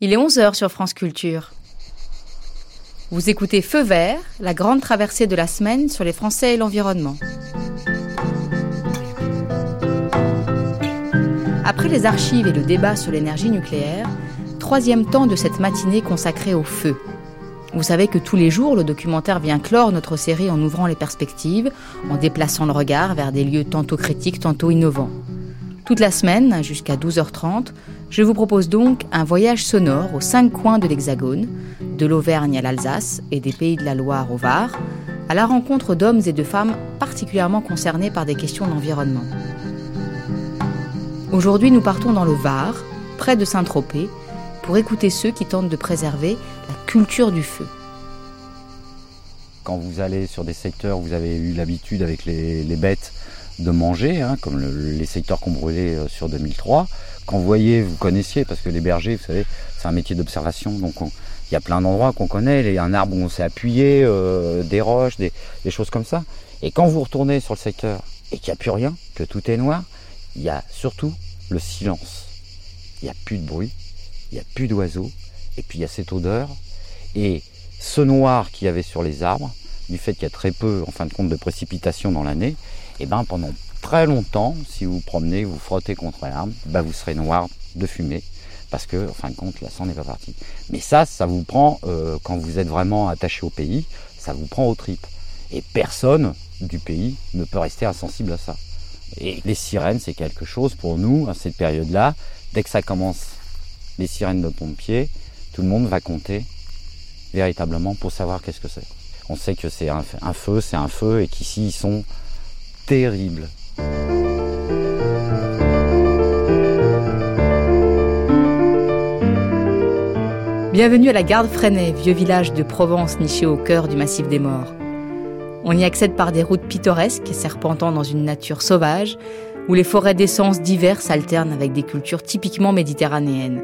Il est 11h sur France Culture. Vous écoutez Feu vert, la grande traversée de la semaine sur les Français et l'environnement. Après les archives et le débat sur l'énergie nucléaire, troisième temps de cette matinée consacrée au feu. Vous savez que tous les jours, le documentaire vient clore notre série en ouvrant les perspectives, en déplaçant le regard vers des lieux tantôt critiques, tantôt innovants. Toute la semaine, jusqu'à 12h30, je vous propose donc un voyage sonore aux cinq coins de l'Hexagone, de l'Auvergne à l'Alsace et des pays de la Loire au Var, à la rencontre d'hommes et de femmes particulièrement concernés par des questions d'environnement. Aujourd'hui, nous partons dans le Var, près de Saint-Tropez, pour écouter ceux qui tentent de préserver la culture du feu. Quand vous allez sur des secteurs où vous avez eu l'habitude avec les, les bêtes de manger, hein, comme les secteurs qu'on brûlait euh, sur 2003. Quand vous voyez, vous connaissiez, parce que les bergers, vous savez, c'est un métier d'observation, donc il y a plein d'endroits qu'on connaît, il y a un arbre où on s'est appuyé, euh, des roches, des, choses comme ça. Et quand vous retournez sur le secteur et qu'il n'y a plus rien, que tout est noir, il y a surtout le silence. Il n'y a plus de bruit, il n'y a plus d'oiseaux, et puis il y a cette odeur. Et ce noir qu'il y avait sur les arbres, du fait qu'il y a très peu, en fin de compte, de précipitations dans l'année, et eh ben pendant très longtemps, si vous vous promenez, vous frottez contre l'arbre, ben vous serez noir de fumée, parce que, en fin de compte, la sang n'est pas partie. Mais ça, ça vous prend, euh, quand vous êtes vraiment attaché au pays, ça vous prend aux tripes. Et personne du pays ne peut rester insensible à ça. Et les sirènes, c'est quelque chose pour nous, à cette période-là, dès que ça commence, les sirènes de pompiers, tout le monde va compter véritablement pour savoir qu'est-ce que c'est. On sait que c'est un, un, feu, c'est un feu, et qu'ici ils sont terrible. Bienvenue à la Garde Freinet, vieux village de Provence niché au cœur du massif des morts. On y accède par des routes pittoresques, serpentant dans une nature sauvage, où les forêts d'essence diverses alternent avec des cultures typiquement méditerranéennes.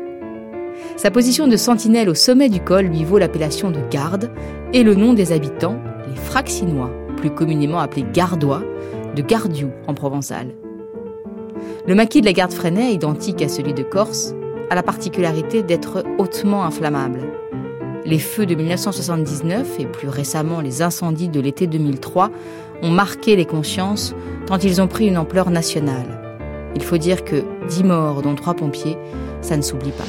Sa position de sentinelle au sommet du col lui vaut l'appellation de garde et le nom des habitants, les Fraxinois, plus communément appelés Gardois, de Gardiou en provençal. Le maquis de la garde Freinet, identique à celui de Corse, a la particularité d'être hautement inflammable. Les feux de 1979 et plus récemment les incendies de l'été 2003 ont marqué les consciences tant ils ont pris une ampleur nationale. Il faut dire que 10 morts, dont 3 pompiers, ça ne s'oublie pas.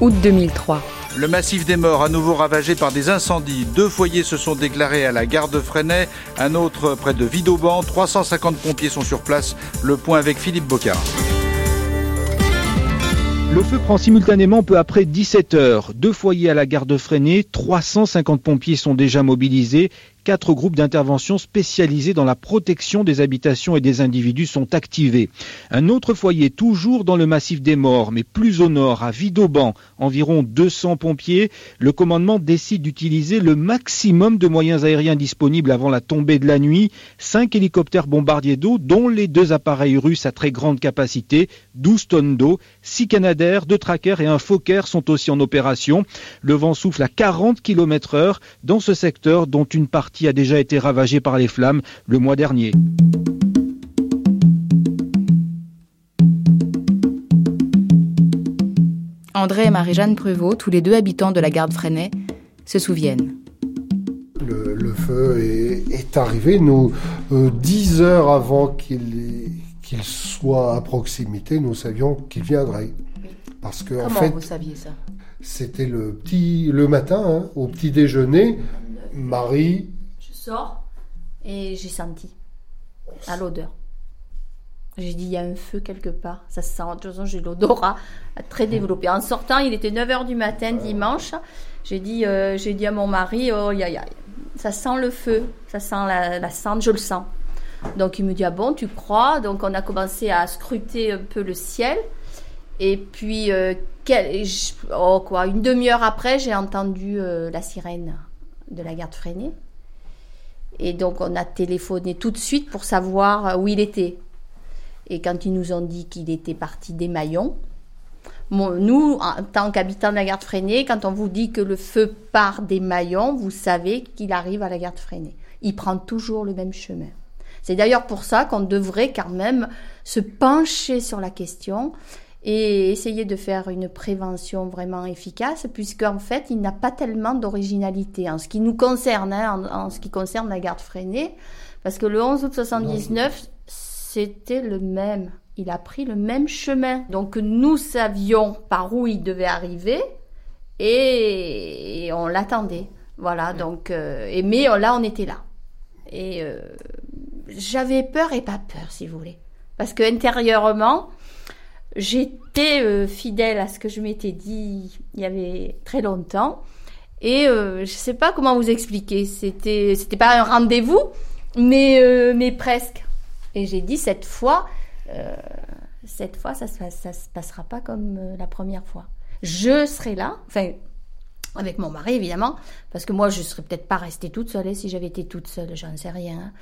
Août 2003. Le massif des morts, à nouveau ravagé par des incendies. Deux foyers se sont déclarés à la gare de Freinet, un autre près de Vidauban. 350 pompiers sont sur place. Le point avec Philippe Bocard. Le feu prend simultanément peu après 17 heures. Deux foyers à la gare de Freinet, 350 pompiers sont déjà mobilisés quatre groupes d'intervention spécialisés dans la protection des habitations et des individus sont activés. Un autre foyer, toujours dans le massif des morts, mais plus au nord, à Vidauban, environ 200 pompiers, le commandement décide d'utiliser le maximum de moyens aériens disponibles avant la tombée de la nuit. Cinq hélicoptères bombardiers d'eau, dont les deux appareils russes à très grande capacité, 12 tonnes d'eau, six canadaires, deux trackers et un Fokker sont aussi en opération. Le vent souffle à 40 km heure dans ce secteur dont une partie qui a déjà été ravagé par les flammes le mois dernier. André et Marie-Jeanne Pruvot, tous les deux habitants de la garde Freinet, se souviennent. Le, feu est, arrivé, nous, euh, dix heures avant qu'il soit à proximité, nous savions qu'il viendrait. Parce que, Comment en fait, vous saviez ça? C'était le, petit, le matin, hein, au petit déjeuner, Marie sors et j'ai senti à l'odeur. J'ai dit, il y a un feu quelque part. Ça sent. De toute façon, j'ai l'odorat très développé. En sortant, il était 9h du matin dimanche. J'ai dit, euh, j'ai dit à mon mari, oh, y a, ça sent le feu. Ça sent la, la cendre, je le sens. Donc, il me dit, ah bon, tu crois? Donc, on a commencé à scruter un peu le ciel. Et puis, euh, oh, quoi, une demi-heure après, j'ai entendu euh, la sirène de la garde freinée. Et donc, on a téléphoné tout de suite pour savoir où il était. Et quand ils nous ont dit qu'il était parti des Maillons, nous, en tant qu'habitants de la garde freinée, quand on vous dit que le feu part des Maillons, vous savez qu'il arrive à la garde freinée. Il prend toujours le même chemin. C'est d'ailleurs pour ça qu'on devrait quand même se pencher sur la question et essayer de faire une prévention vraiment efficace, puisque en fait, il n'a pas tellement d'originalité en ce qui nous concerne, hein, en, en, ce qui concerne la garde freinée, parce que le 11 août 79, c'était le même. Il a pris le même chemin. Donc nous savions par où il devait arriver et, et on l'attendait. Voilà, donc, euh, et, mais là, on était là. Et euh, j'avais peur et pas peur, si vous voulez. Parce que intérieurement, j'étais euh, fidèle à ce que je m'étais dit il y avait très longtemps. Et euh, je sais pas comment vous expliquer. C'était, c'était pas un rendez-vous, mais, euh, mais presque. Et j'ai dit cette fois, euh, cette fois, ça, ça, ça se passera pas comme la première fois. Je serai là, enfin, avec mon mari évidemment, parce que moi je serais peut-être pas restée toute seule, et si j'avais été toute seule, j'en sais rien.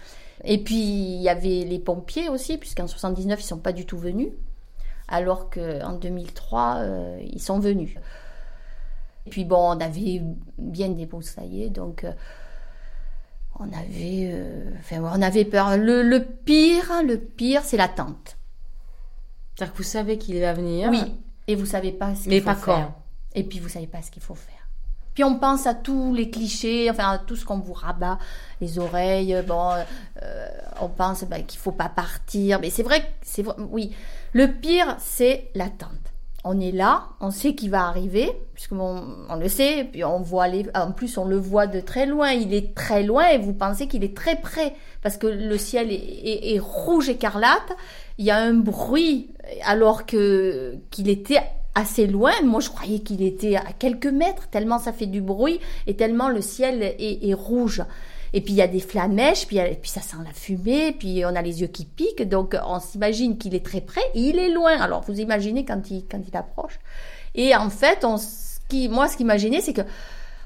Et puis il y avait les pompiers aussi, puisqu'en 79 ils sont pas du tout venus, alors qu'en 2003 euh, ils sont venus. Et puis bon, on avait bien débroussaillé, donc euh, on avait, euh, enfin on avait peur. Le, le pire, le pire, c'est l'attente. C'est-à-dire que vous savez qu'il va venir. Oui. Et vous savez pas ce qu'il Mais faut pas faire. quand. Et puis vous savez pas ce qu'il faut faire. Puis on pense à tous les clichés, enfin à tout ce qu'on vous rabat les oreilles. Bon, euh, on pense ben, qu'il faut pas partir, mais c'est vrai, c'est vrai- oui. Le pire, c'est l'attente. On est là, on sait qu'il va arriver, puisque on, le sait, puis on voit les, en plus on le voit de très loin. Il est très loin et vous pensez qu'il est très près, parce que le ciel est, rouge écarlate. Il y a un bruit, alors que qu'il était assez loin. Moi, je croyais qu'il était à quelques mètres, tellement ça fait du bruit et tellement le ciel est rouge. Et puis il y a des flamèches, puis, a- puis ça sent la fumée, puis on a les yeux qui piquent, donc on s'imagine qu'il est très près, et il est loin. Alors vous imaginez quand il, quand il approche. Et en fait, on, ce qui, moi, ce qui m'a gêné, c'est que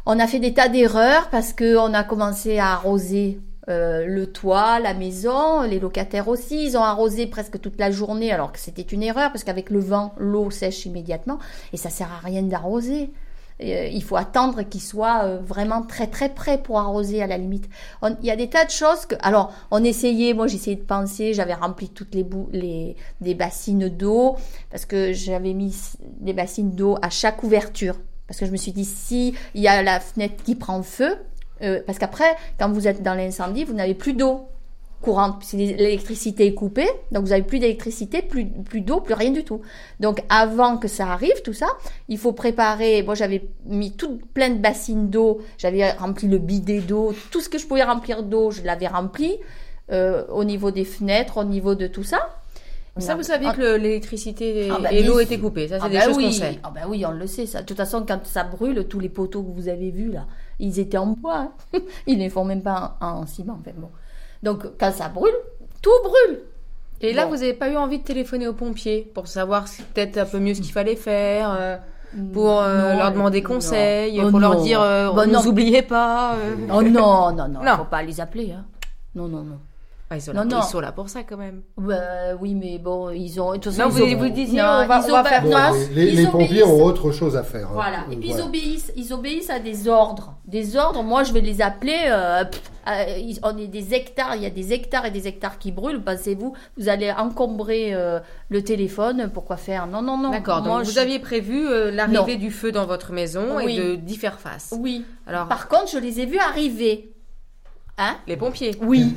on a fait des tas d'erreurs parce que on a commencé à arroser euh, le toit, la maison, les locataires aussi, ils ont arrosé presque toute la journée alors que c'était une erreur parce qu'avec le vent, l'eau sèche immédiatement et ça sert à rien d'arroser. Euh, il faut attendre qu'il soit euh, vraiment très très près pour arroser à la limite. Il y a des tas de choses que, alors on essayait, moi j'essayais de penser, j'avais rempli toutes les bouts, les des bassines d'eau parce que j'avais mis des bassines d'eau à chaque ouverture parce que je me suis dit si il y a la fenêtre qui prend feu, euh, parce qu'après, quand vous êtes dans l'incendie, vous n'avez plus d'eau courante, puisque l'électricité est coupée, donc vous n'avez plus d'électricité, plus, plus d'eau, plus rien du tout. Donc avant que ça arrive, tout ça, il faut préparer, moi j'avais mis tout plein de bassines d'eau, j'avais rempli le bidet d'eau, tout ce que je pouvais remplir d'eau, je l'avais rempli, euh, au niveau des fenêtres, au niveau de tout ça. Ça, vous saviez Ah, que le- l'électricité Ah bah, et l'eau étaient coupées. Ça, c'est ah des bah choses oui. qu'on sait. Ah bah oui, on le sait. Ça. De toute façon, quand ça brûle, tous les poteaux que vous avez vus là, ils étaient en bois. hein. Ils ne les font même pas en, en ciment. Enfin, bon. Donc quand ça brûle, tout brûle. Et là, Bon. vous n'avez pas eu envie de téléphoner aux pompiers pour savoir peut-être un peu mieux ce qu'il fallait faire, euh, pour euh, Non, leur demander conseil, Oh pour leur dire euh, ne non. nous oubliez pas. euh. Oh non, non, non, Non. faut pas les appeler. Hein. Non, non, non. Ah, ils, sont Non, là, non. ils sont là pour ça quand même. Bah, oui, mais bon, ils ont. Non, vous- ont- vous disiez, Non, on va- ils on va faire Bon, les, les- ils les pompiers ont autre chose à faire. hein. Voilà. Euh, Et puis ils obéissent, ils obéissent à des ordres. Des ordres, moi je vais les appeler. euh, pff, euh, ils- on est des hectares, il y a des hectares et des hectares qui brûlent. Pensez-vous, vous allez encombrer euh, le téléphone. Pourquoi faire Non, non, non. D'accord, donc vous aviez prévu euh, l'arrivée du feu dans votre maison Oui. et de d'y faire face. Oui. Alors, Par contre, je les ai vus arriver. Hein? Les pompiers. Oui.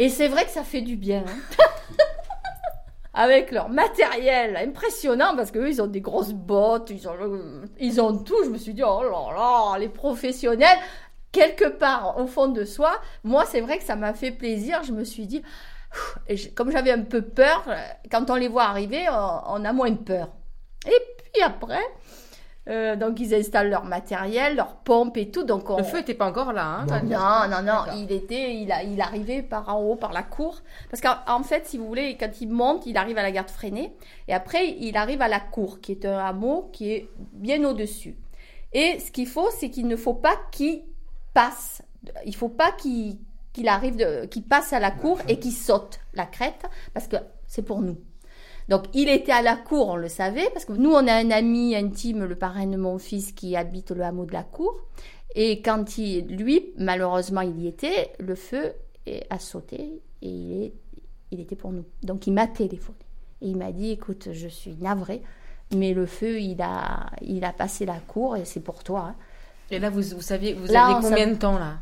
Et c'est vrai que ça fait du bien. hein. Avec leur matériel impressionnant, parce qu'eux, ils ont des grosses bottes, ils ont, ils ont tout. Je me suis dit, oh là là, les professionnels, quelque part au fond de soi, moi, c'est vrai que ça m'a fait plaisir. Je me suis dit, comme j'avais un peu peur, quand on les voit arriver, on, on a moins peur. Et puis après, euh, donc ils installent leur matériel, leur pompe et tout. Donc on, Le feu n'était pas encore là. Hein, Non. non, non, il était, il, a, il arrivait par en haut, par la cour. Parce qu'en en fait, si vous voulez, quand il monte, il arrive à la garde freinée. Et après, il arrive à la cour, qui est un hameau qui est bien au-dessus. Et ce qu'il faut, c'est qu'il ne faut pas qu'il passe. Il faut pas qu'il arrive, de- qu'il passe à la cour et qu'il saute la crête, parce que c'est pour nous. Donc, il était à la cour, on le savait, parce que nous, on a un ami intime, le parrain de mon fils, qui habite le hameau de la cour. Et quand il, lui, malheureusement, il y était, le feu a sauté et il, est, il était pour nous. Donc, il m'a téléphoné. Et il m'a dit, écoute, je suis navrée, Mais le feu, il a, il a passé la cour et c'est pour toi. hein. Et là, vous, vous saviez, vous Là, aviez combien de temps là?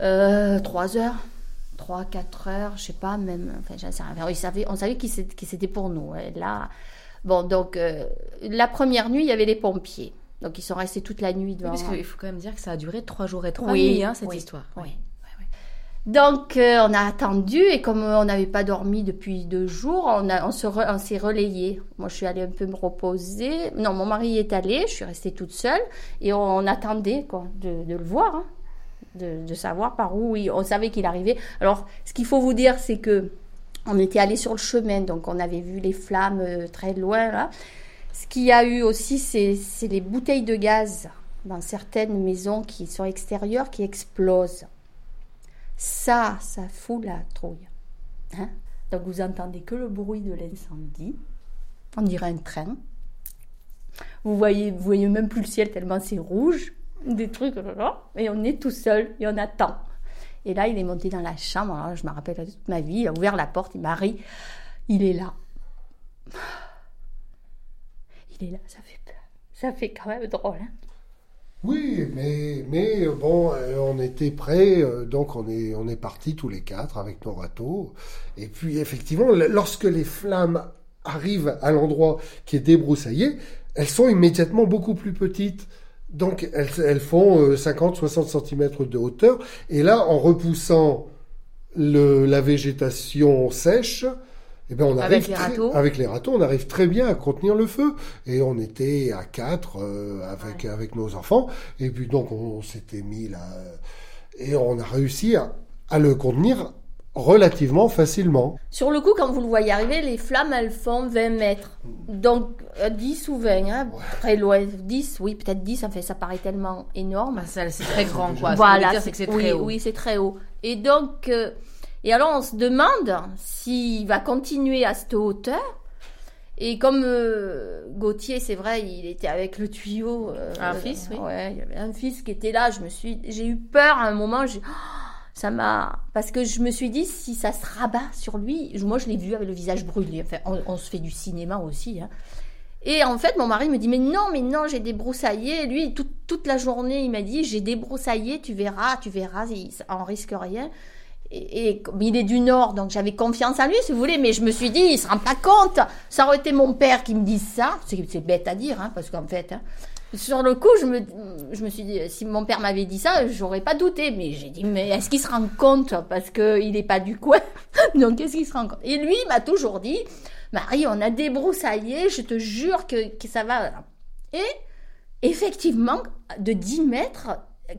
Euh, trois heures, trois, quatre heures, je sais pas, même. Enfin, j'en sais rien. Il savait- on savait qui c'était pour nous. Et là, bon, donc, euh, la première nuit, il y avait les pompiers. Donc, ils sont restés toute la nuit devant. Parce qu'il faut quand même dire que ça a duré trois jours et trois Oui, nuits, hein, cette oui, histoire. oui, oui, oui. Donc, euh, on a attendu et comme on n'avait pas dormi depuis deux jours, on, a- on se re- on s'est relayé. Moi, je suis allée un peu me reposer. Non, mon mari est allé, je suis restée toute seule et on, on attendait quoi, de, de le voir, hein, de, de savoir par où il- on savait qu'il arrivait. Alors, ce qu'il faut vous dire, c'est que on était allé sur le chemin, donc on avait vu les flammes euh, très loin là. Ce qu'il y a eu aussi, c'est c'est les bouteilles de gaz dans certaines maisons qui sont extérieures qui explosent. Ça, ça fout la trouille. Hein Donc vous entendez que le bruit de l'incendie. On dirait un train. Vous voyez, vous voyez même plus le ciel tellement c'est rouge. Des trucs, là, et on est tout seul et on attend. Et là, il est monté dans la chambre. Je me rappelle toute ma vie. Il a ouvert la porte. Il m'a ri. Il est là. Il est là. Ça fait peur. Ça fait quand même drôle. hein. Oui, mais, mais euh, bon, euh, on était prêts, euh, donc on est, on est partis tous les quatre avec nos râteaux. Et puis effectivement, lorsque les flammes arrivent à l'endroit qui est débroussaillé, elles sont immédiatement beaucoup plus petites. Donc elles, elles font 50-60 cm de hauteur. Et là, en repoussant le, la végétation sèche, eh ben on Avec arrive les très- râteaux avec les râteaux, on arrive très bien à contenir le feu. Et on était à quatre euh, avec avec nos enfants. Et puis donc on, s'était mis là euh, et on a réussi à, à le contenir relativement facilement. Sur le coup, quand vous le voyez arriver, les flammes, elles font 20 mètres. Donc, euh, 10 ou 20, hein, très loin. 10, oui, peut-être 10, ça, fait, ça paraît tellement énorme. Bah, ça, c'est très grand, quoi. Ce Voilà, dire, c'est que c'est oui, très haut. Oui, c'est très haut. Et donc, euh, et alors on se demande s'il va continuer à cette hauteur. Et comme euh, Gauthier, c'est vrai, il était avec le tuyau. euh, Un fils, oui. Ouais, il y avait un fils qui était là. Je me suis, j'ai eu peur à un moment. j'ai- ça m'a, parce que je me suis dit si ça se rabat sur lui. Moi, je l'ai vu avec le visage brûlé. On, se fait du cinéma aussi. hein. Et en fait, mon mari me dit mais non, mais non, j'ai débroussaillé. Lui, toute, toute la journée, il m'a dit j'ai débroussaillé, tu verras, tu verras, il, on risque rien. Et, il est du Nord, donc j'avais confiance en lui, si vous voulez, mais je me suis dit, il se rend pas compte. Ça aurait été mon père qui me dise ça. C'est c'est bête à dire, hein, parce qu'en fait, hein, sur le coup, je me, je me suis dit, si mon père m'avait dit ça, j'aurais pas douté. Mais j'ai dit, mais est-ce qu'il se rend compte? Parce qu'il n'est pas du coin. donc, est-ce qu'il se rend compte? Et lui, il m'a toujours dit, Marie, on a débroussaillé, je te jure que, que ça va. Et effectivement, de 10 mètres,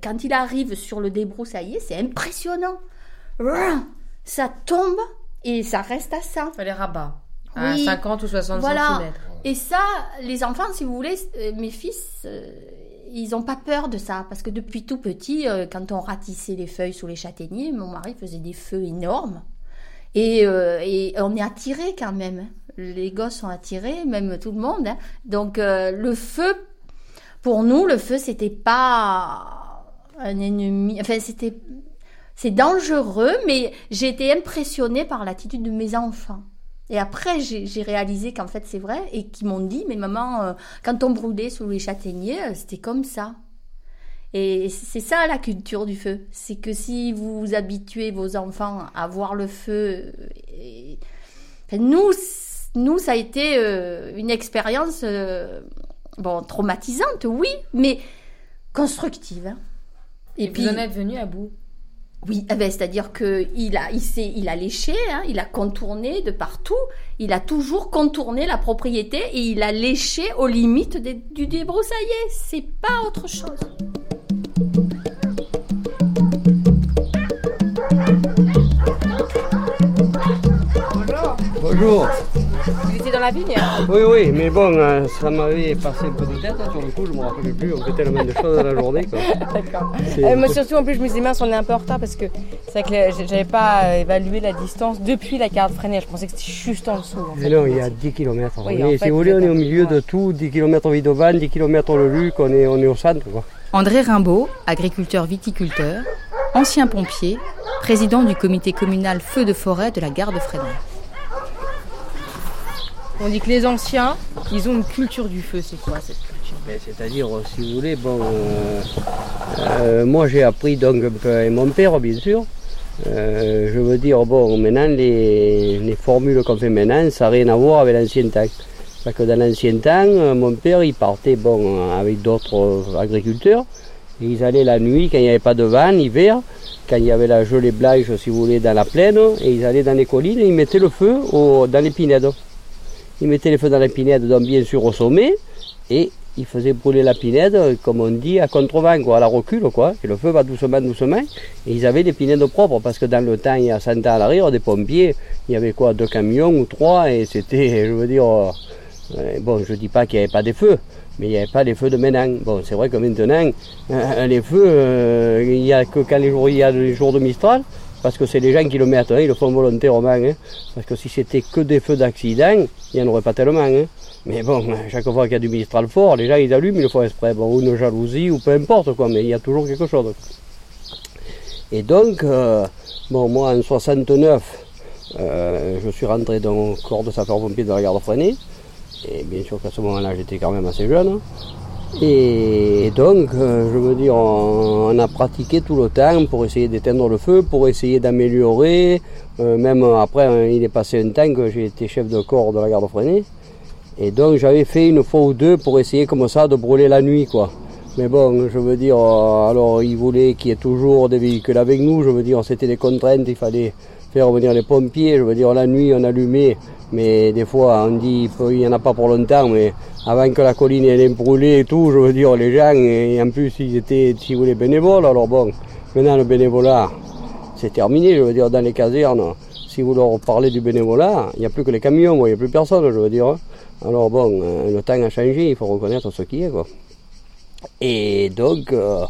quand il arrive sur le débroussaillé, c'est impressionnant. Ça tombe et ça reste à ça. Les rabats. À Oui. 50 ou 60 Voilà. cm. Et ça, les enfants, si vous voulez, euh, mes fils, euh, ils n'ont pas peur de ça. Parce que depuis tout petit, euh, quand on ratissait les feuilles sous les châtaigniers, mon mari faisait des feux énormes. Et, on est attirés quand même. Les gosses sont attirés, même tout le monde. hein. Donc le feu, pour nous, le feu, c'était pas un ennemi. Enfin, c'était c'est dangereux, mais j'ai été impressionnée par l'attitude de mes enfants. Et après, j'ai réalisé qu'en fait, c'est vrai, et qu'ils m'ont dit, mais maman, euh, quand on brûlait sous les châtaigniers, euh, c'était comme ça. Et c'est ça la culture du feu. C'est que si vous habituez vos enfants à voir le feu, euh, et- enfin, nous, nous, ça a été euh, une expérience, bon, traumatisante, oui, mais constructive. hein. Et, puis, vous en êtes venu à bout? Oui, eh ben, c'est-à-dire que il a, il il a léché, hein, il a contourné de partout. Il a toujours contourné la propriété et il a léché aux limites du débroussaillé. C'est pas autre chose. Bonjour. Dans la vigne Oui, oui, mais bon, euh, ça m'avait passé un peu de tête hein, sur le coup, je me rappelais plus, on fait tellement de choses dans la journée. Quoi. D'accord. Euh, moi surtout en plus je me disais mince on est un peu en retard parce que c'est vrai que j'avais pas euh, évalué la distance depuis la carte freinée. Je pensais que c'était juste en dessous. en fait. Non, il y a 10 km. Oui, en si vous voulez, on est au milieu de tout, 10 km Vidovan, 10 km le Luc, on est, on est au centre. Quoi. André Rimbaud, agriculteur viticulteur, ancien pompier, président du comité communal feu de forêt de la gare de Fresnay. On dit que les anciens, ils ont une culture du feu. C'est quoi cette culture? C'est-à-dire, si vous voulez, bon, euh, euh, moi j'ai appris donc avec mon père, bien sûr. Euh, je veux dire, bon, maintenant, les, les formules qu'on fait maintenant, ça n'a rien à voir avec l'ancien temps. Parce que dans l'ancien temps, euh, mon père, il partait, bon, avec d'autres euh, agriculteurs. Et ils allaient la nuit, quand il n'y avait pas de vent, l'hiver, quand il y avait la gelée blanche, si vous voulez, dans la plaine, et ils allaient dans les collines et ils mettaient le feu dans les pinèdes. Ils mettaient le feu dans les pinèdes, donc bien sûr au sommet, et ils faisaient brûler la pinède, comme on dit, à contre-vent, quoi, à la recul, quoi. Et le feu va doucement, doucement. Et ils avaient des pinèdes propres, parce que dans le temps, il y a 100 ans à l'arrière, des pompiers, il y avait quoi, deux camions ou trois, et c'était, je veux dire, euh, bon, je dis pas qu'il n'y avait pas des feux, mais il n'y avait pas les feux de maintenant. Bon, c'est vrai que maintenant, les feux, euh, il n'y a que quand les il y a les jours de Mistral, parce que c'est les gens qui le mettent, hein, ils le font volontairement. hein. parce que si c'était que des feux d'accident, il n'y en aurait pas tellement. hein. Mais bon, chaque fois qu'il y a du Mistral fort, les gens ils allument, ils le font exprès. Ou une jalousie, ou peu importe quoi, mais il y a toujours quelque chose. Et donc, euh, bon, moi en 69, euh, je suis rentré dans le corps de sapeur-pompier de la garde freinée. Et bien sûr qu'à ce moment-là, j'étais quand même assez jeune. Et donc, euh, je veux dire, on, a pratiqué tout le temps pour essayer d'éteindre le feu, pour essayer d'améliorer. Euh, même après, hein, il est passé un temps que j'ai été chef de corps de la garde freinée. Et donc, j'avais fait une fois ou deux pour essayer comme ça de brûler la nuit, quoi. Mais bon, je veux dire, euh, alors il voulait qu'il y ait toujours des véhicules avec nous. Je veux dire, c'était des contraintes, il fallait faire venir les pompiers. Je veux dire, la nuit, on allumait. Mais des fois, on dit, il n'y en a pas pour longtemps, mais avant que la colline elle ait brûlé et tout, je veux dire, les gens, et en plus, ils étaient, si vous voulez, bénévoles. Alors bon, maintenant, le bénévolat, c'est terminé. Je veux dire, dans les casernes, si vous leur parlez du bénévolat, il n'y a plus que les camions, il n'y a plus personne, je veux dire. hein. Alors bon, euh, le temps a changé, il faut reconnaître ce qui est, quoi. Et donc, euh,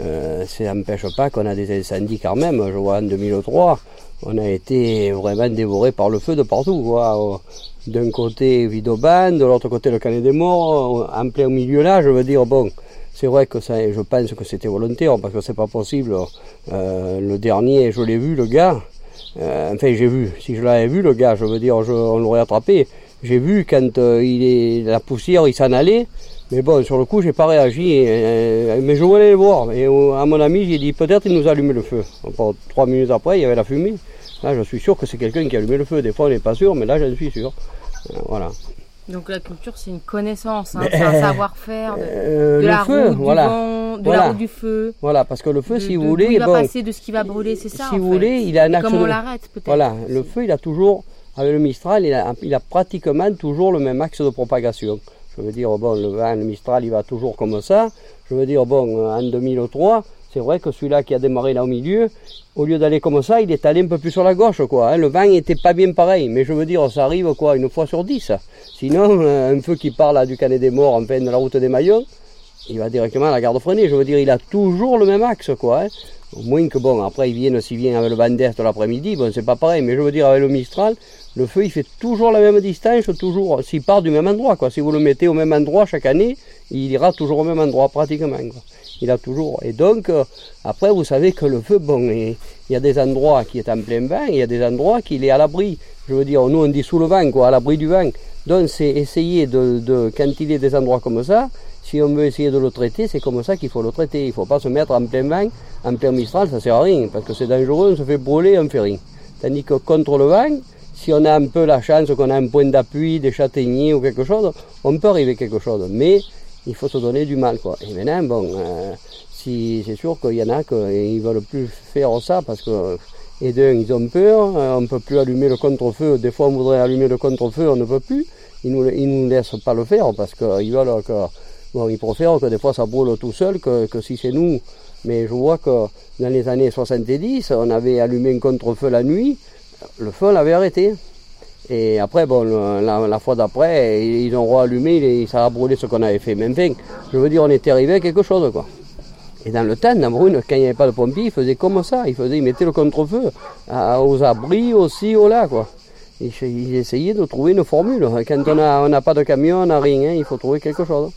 euh, ça n'empêche pas qu'on a des incendies quand même. Je vois en 2003, on a été vraiment dévoré par le feu de partout. quoi. D'un côté Vidoban, de l'autre côté le Canet des Morts, en plein milieu là, je veux dire, bon, c'est vrai que ça, je pense que c'était volontaire parce que c'est pas possible. Euh, le dernier, je l'ai vu, le gars. Euh, enfin, j'ai vu. Si je l'avais vu, le gars, je veux dire, je- on l'aurait attrapé. J'ai vu quand euh, il est la poussière, il s'en allait. Mais bon, sur le coup, j'ai pas réagi. euh, mais je voulais le voir. Et au- à mon ami, j'ai dit peut-être il nous a allumé le feu. Bon, trois minutes après, il y avait la fumée. Là, je suis sûr que c'est quelqu'un qui a allumé le feu. Des fois, on n'est pas sûr, mais là, j'en suis sûr. Euh, voilà. Donc la culture, c'est une connaissance, hein, c'est un euh, savoir-faire de, Euh, de la feu, route, voilà. du vent, de Voilà. la route du feu. Voilà, parce que le feu, de- si vous voulez, il va bon, passer, de ce qui va brûler, c'est ça. si vous fait. voulez, il a un axe Comment on l'arrête peut-être. Voilà, le feu, il a toujours, avec le Mistral, il a, il pratiquement toujours le même axe de propagation. Je veux dire, bon, le vent, le Mistral, il va toujours comme ça. Je veux dire, bon, en 2003, c'est vrai que celui-là qui a démarré là au milieu, au lieu d'aller comme ça, il est allé un peu plus sur la gauche, quoi. hein. Le vent n'était pas bien pareil, mais je veux dire, ça arrive, quoi, une fois sur dix. Sinon, un feu qui part là du Canet des Morts, en pleine de la route des Maillons, il va directement à la garde freinée. Je veux dire, il a toujours le même axe, quoi. hein. Au moins que bon, après ils viennent, s'ils viennent avec le vent d'est l'après-midi, bon, c'est pas pareil, mais je veux dire, avec le Mistral, le feu il fait toujours la même distance, toujours, s'il part du même endroit, quoi. Si vous le mettez au même endroit chaque année, il ira toujours au même endroit, pratiquement. Il a toujours. Et donc, euh, après, vous savez que le feu, bon, il y a des endroits qui est en plein vent, il y a des endroits qui est à l'abri. Je veux dire, nous on dit sous le vent, quoi, à l'abri du vent. Donc, c'est essayer de, de, quand il des endroits comme ça, si on veut essayer de le traiter, c'est comme ça qu'il faut le traiter. Il ne faut pas se mettre en plein vent, en plein mistral, ça sert à rien, parce que c'est dangereux, on se fait brûler, on fait rien. Tandis que contre le vent, si on a un peu la chance qu'on a un point d'appui, des châtaigniers ou quelque chose, on peut arriver quelque chose. Mais il faut se donner du mal, quoi. Et maintenant, bon, euh, si, c'est sûr qu'il y en a qui ne veulent plus faire ça parce que, et d'un, ils ont peur, euh, on ne peut plus allumer le contre-feu. Des fois, on voudrait allumer le contre-feu, on ne peut plus. Ils nous, ils nous laissent pas le faire parce qu'ils veulent que, bon, ils préfèrent que des fois ça brûle tout seul que, que si c'est nous. Mais je vois que dans les années 70, on avait allumé un contre-feu la nuit, le feu on l'avait arrêté. Et après, bon, la, la fois d'après, ils ont rallumé et ça a brûlé ce qu'on avait fait. Mais enfin, je veux dire, on était arrivé à quelque chose, quoi. Et dans le temps, Brune, quand il n'y avait pas de pompiers, ils faisaient comme ça. Ils, faisaient, ils mettaient le contre-feu aux abris aussi, au là, quoi. Ils, ils essayaient de trouver une formule. Quand on n'a on pas de camion, on n'a rien, hein, il faut trouver quelque chose.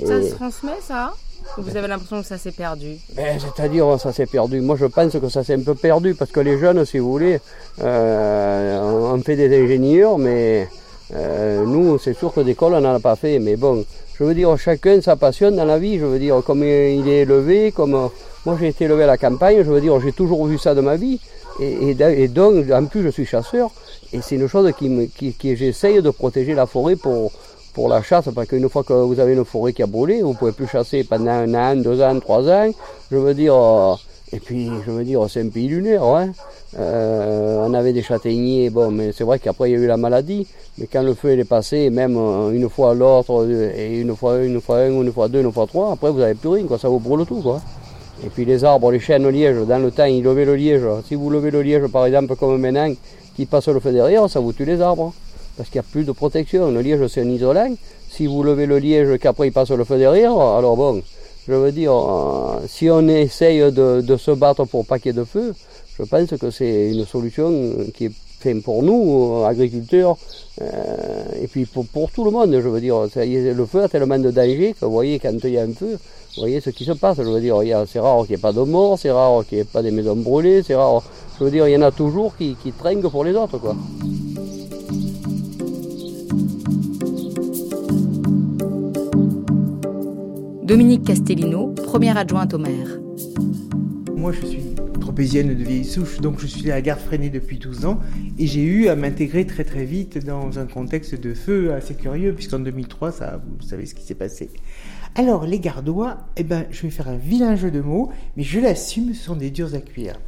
Et- Ça se transmet ça Ou vous avez l'impression que ça s'est perdu. Ben, C'est-à-dire, ça s'est perdu. Moi, je pense que ça s'est un peu perdu parce que les jeunes, si vous voulez, euh, on fait des ingénieurs, mais Euh, nous, c'est sûr que d'école, on n'en a pas fait, mais bon, je veux dire, chacun sa passion dans la vie, je veux dire, comme il est élevé, comme moi j'ai été élevé à la campagne, je veux dire, j'ai toujours vu ça de ma vie, et, et, donc, en plus, je suis chasseur, et c'est une chose qui, qui, qui j'essaye de protéger la forêt pour, pour la chasse, parce qu'une fois que vous avez une forêt qui a brûlé, vous pouvez plus chasser pendant un an, deux ans, trois ans, je veux dire, et puis, je veux dire, c'est un pays lunaire, hein. Euh, on avait des châtaigniers, bon, mais c'est vrai qu'après il y a eu la maladie. Mais quand le feu est passé, même euh, une fois l'autre, et une fois une fois un, une fois deux, une fois trois, après vous n'avez plus rien, quoi, ça vous brûle tout, quoi. Et puis les arbres, les chênes, le liège, dans le temps, ils levaient le liège. Si vous levez le liège, par exemple, comme maintenant, qui passe le feu derrière, ça vous tue les arbres. Parce qu'il n'y a plus de protection. Le liège, c'est un isolant. Si vous levez le liège, qu'aprret il passe le feu derrière, alors bon, je veux dire, euh, si on essaye de, se battre pour pas de feu, je pense que c'est une solution qui est pour nous, agriculteurs, euh, et puis pour, tout le monde, je veux dire. le feu a tellement de danger que vous voyez, quand il y a un feu, vous voyez ce qui se passe. Je veux dire, c'est rare qu'il n'y ait pas de mort, c'est rare qu'il n'y ait pas des maisons brûlées, c'est rare. Je veux dire, il y en a toujours qui, qui traînent pour les autres, quoi. Dominique Castellino, première adjointe au maire. Moi, je suis tropézienne de vieille souche, donc je suis à la garde freinée depuis 12 ans et j'ai eu à m'intégrer très très vite dans un contexte de feu assez curieux, puisqu'en 2003, ça, vous savez ce qui s'est passé. Alors, les gardois, eh ben, je vais faire un vilain jeu de mots, mais je l'assume, ce sont des durs à cuire.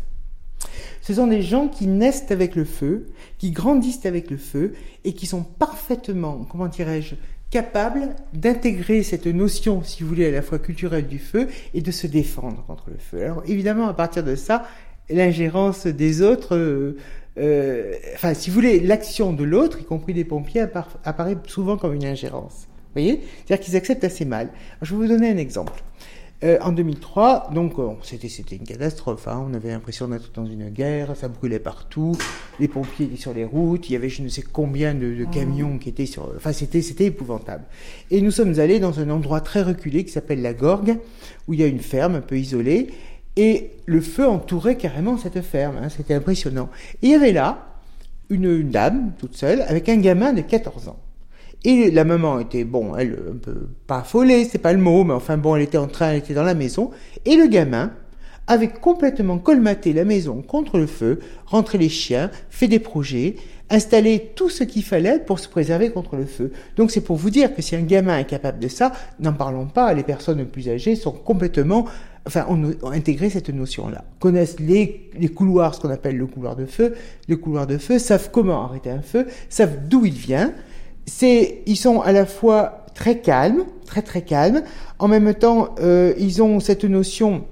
Ce sont des gens qui naissent avec le feu, qui grandissent avec le feu et qui sont parfaitement, comment dirais-je, capables d'intégrer cette notion, si vous voulez, à la fois culturelle du feu et de se défendre contre le feu. Alors évidemment, à partir de ça, l'ingérence des autres, euh, euh, enfin, si vous voulez, l'action de l'autre, y compris des pompiers, apparaît souvent comme une ingérence. Vous voyez? C'est-à-dire qu'ils acceptent assez mal. je vais vous donner un exemple. Euh, en 2003, donc euh, c'était c'était une catastrophe. Hein. On avait l'impression d'être dans une guerre, ça brûlait partout, les pompiers étaient sur les routes, il y avait je ne sais combien de, camions qui étaient sur. Enfin, c'était c'était épouvantable. Et nous sommes allés dans un endroit très reculé qui s'appelle la Gorgue, où il y a une ferme un peu isolée, et le feu entourait carrément cette ferme. Hein. C'était impressionnant. Et il y avait là une, une dame toute seule avec un gamin de 14 ans. Et la maman était, bon, elle, un peu, pas affolée, c'est pas le mot, mais enfin bon, elle était en train, elle était dans la maison. Et le gamin avait complètement colmaté la maison contre le feu, rentré les chiens, fait des projets, installé tout ce qu'il fallait pour se préserver contre le feu. Donc c'est pour vous dire que si un gamin est capable de ça, n'en parlons pas, les personnes plus âgées sont complètement, enfin, ont, intégré cette notion-là. Connaissent les, les couloirs, ce qu'on appelle le couloir de feu, le couloir de feu, savent comment arrêter un feu, savent d'où il vient, c'est, ils sont à la fois très calmes, très très calmes. En même temps, euh, ils ont cette notion,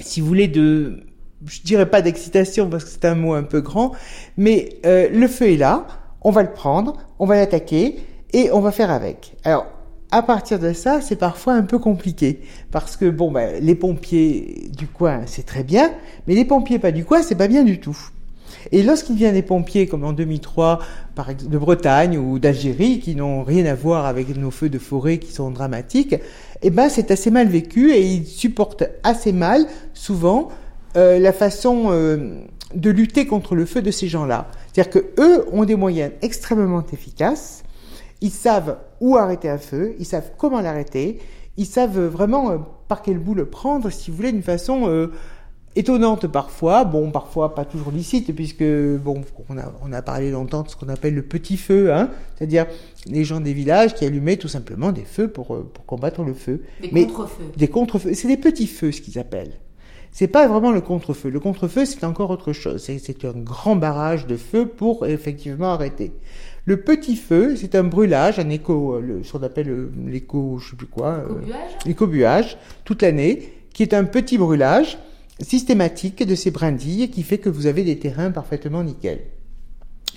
si vous voulez, de, je dirais pas d'excitation parce que c'est un mot un peu grand, mais euh, le feu est là, on va le prendre, on va l'attaquer et on va faire avec. Alors, à partir de ça, c'est parfois un peu compliqué parce que bon, ben, les pompiers du coin, c'est très bien, mais les pompiers pas du coin, c'est pas bien du tout. Et lorsqu'il vient des pompiers, comme en 2003, par exemple, de Bretagne ou d'Algérie, qui n'ont rien à voir avec nos feux de forêt qui sont dramatiques, eh ben, c'est assez mal vécu et ils supportent assez mal, souvent, euh, la façon euh, de lutter contre le feu de ces gens-là. C'est-à-dire que eux ont des moyens extrêmement efficaces. Ils savent où arrêter un feu, ils savent comment l'arrêter, ils savent vraiment euh, par quel bout le prendre, si vous voulez, d'une façon étonnante parfois, bon, parfois pas toujours licite, puisque, bon, on a, on a parlé longtemps de ce qu'on appelle le petit feu, hein, c'est-à-dire les gens des villages qui allumaient tout simplement des feux pour, euh, pour combattre le feu. Des contre-feux. Des contre-feux. C'est des petits feux, ce qu'ils appellent. C'est pas vraiment le contre-feu. Le contre-feu, c'est encore autre chose. C'est un grand barrage de feu pour effectivement arrêter. Le petit feu, c'est un brûlage, un éco, le, ce qu'on appelle l'éco, je sais plus quoi. L'éco-buage, toute l'année, qui est un petit brûlage systématique de ces brindilles qui fait que vous avez des terrains parfaitement nickel.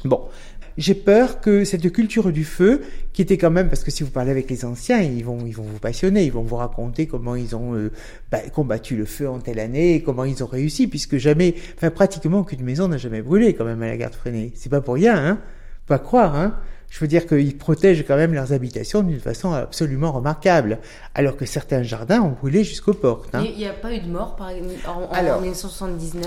Bon, j'ai peur que cette culture du feu, qui était quand même, parce que si vous parlez avec les anciens, ils vont, ils vont vous passionner, ils vont vous raconter comment ils ont euh, bah, combattu le feu en telle année, comment ils ont réussi, puisque jamais, enfin pratiquement aucune maison n'a jamais brûlé quand même à la garde freinée. C'est pas pour rien, hein Pas croire, hein je veux dire qu'ils protègent quand même leurs habitations d'une façon absolument remarquable, alors que certains jardins ont brûlé jusqu'aux portes. Hein. Il n'y a pas eu de mort par, en, en, Alors, 1979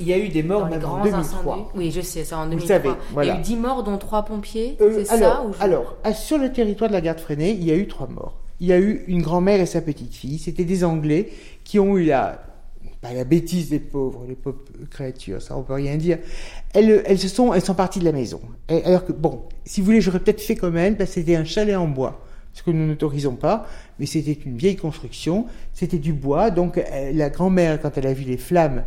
Il y a eu des morts Dans les même en grands 2003. incendies. Oui, je sais, c'est en Vous 2003. savez, voilà. Il y a eu 10 morts, dont 3 pompiers. Euh, c'est alors, ça ou je- alors, sur le territoire de la garde freinée, il y a eu trois morts. Il y a eu une grand-mère et sa petite-fille. C'était des Anglais qui ont eu la, la bêtise des pauvres, les pauvres créatures, ça on peut rien dire. Elles, elles se sont, elles sont parties de la maison. Et- alors que bon, si vous voulez, j'aurais peut-être fait comme elles, parce que c'était un chalet en bois, ce que nous n'autorisons pas. Mais c'était une vieille construction, c'était du bois. Donc euh, la grand-mère, quand elle a vu les flammes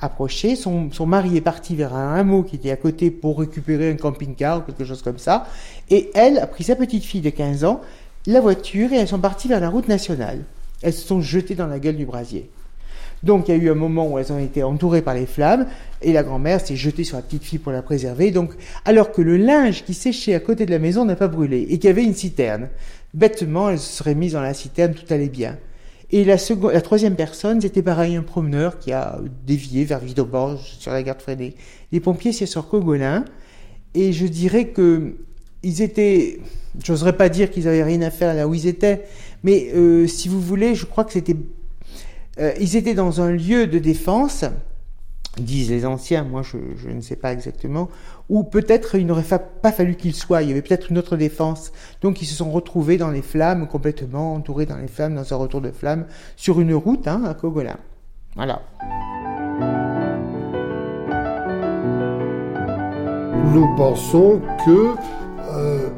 approcher, son, son mari est parti vers un hameau qui était à côté pour récupérer un camping-car ou quelque chose comme ça. Et elle a pris sa petite fille de 15 ans, la voiture, et elles sont parties vers la route nationale. Elles se sont jetées dans la gueule du brasier. Donc il y a eu un moment où elles ont été entourées par les flammes et la grand-mère s'est jetée sur la petite fille pour la préserver. Donc alors que le linge qui séchait à côté de la maison n'a pas brûlé et qu'il y avait une citerne, bêtement elle se serait mise dans la citerne, tout allait bien. Et la, seconde, la troisième personne, c'était pareil, un promeneur qui a dévié vers Vidoborge sur la garde freinée. Les pompiers, c'est sur Cogolin. Et je dirais que ils étaient, j'oserais pas dire qu'ils avaient rien à faire là où ils étaient, mais euh, si vous voulez, je crois que c'était, euh, ils étaient dans un lieu de défense, disent les anciens, moi je, ne sais pas exactement, où peut-être il n'aurait pas fallu qu'ils soient, il y avait peut-être une autre défense. Donc ils se sont retrouvés dans les flammes, complètement entourés dans les flammes, dans un retour de flammes, sur une route hein, à Cogolin. Voilà. Nous pensons que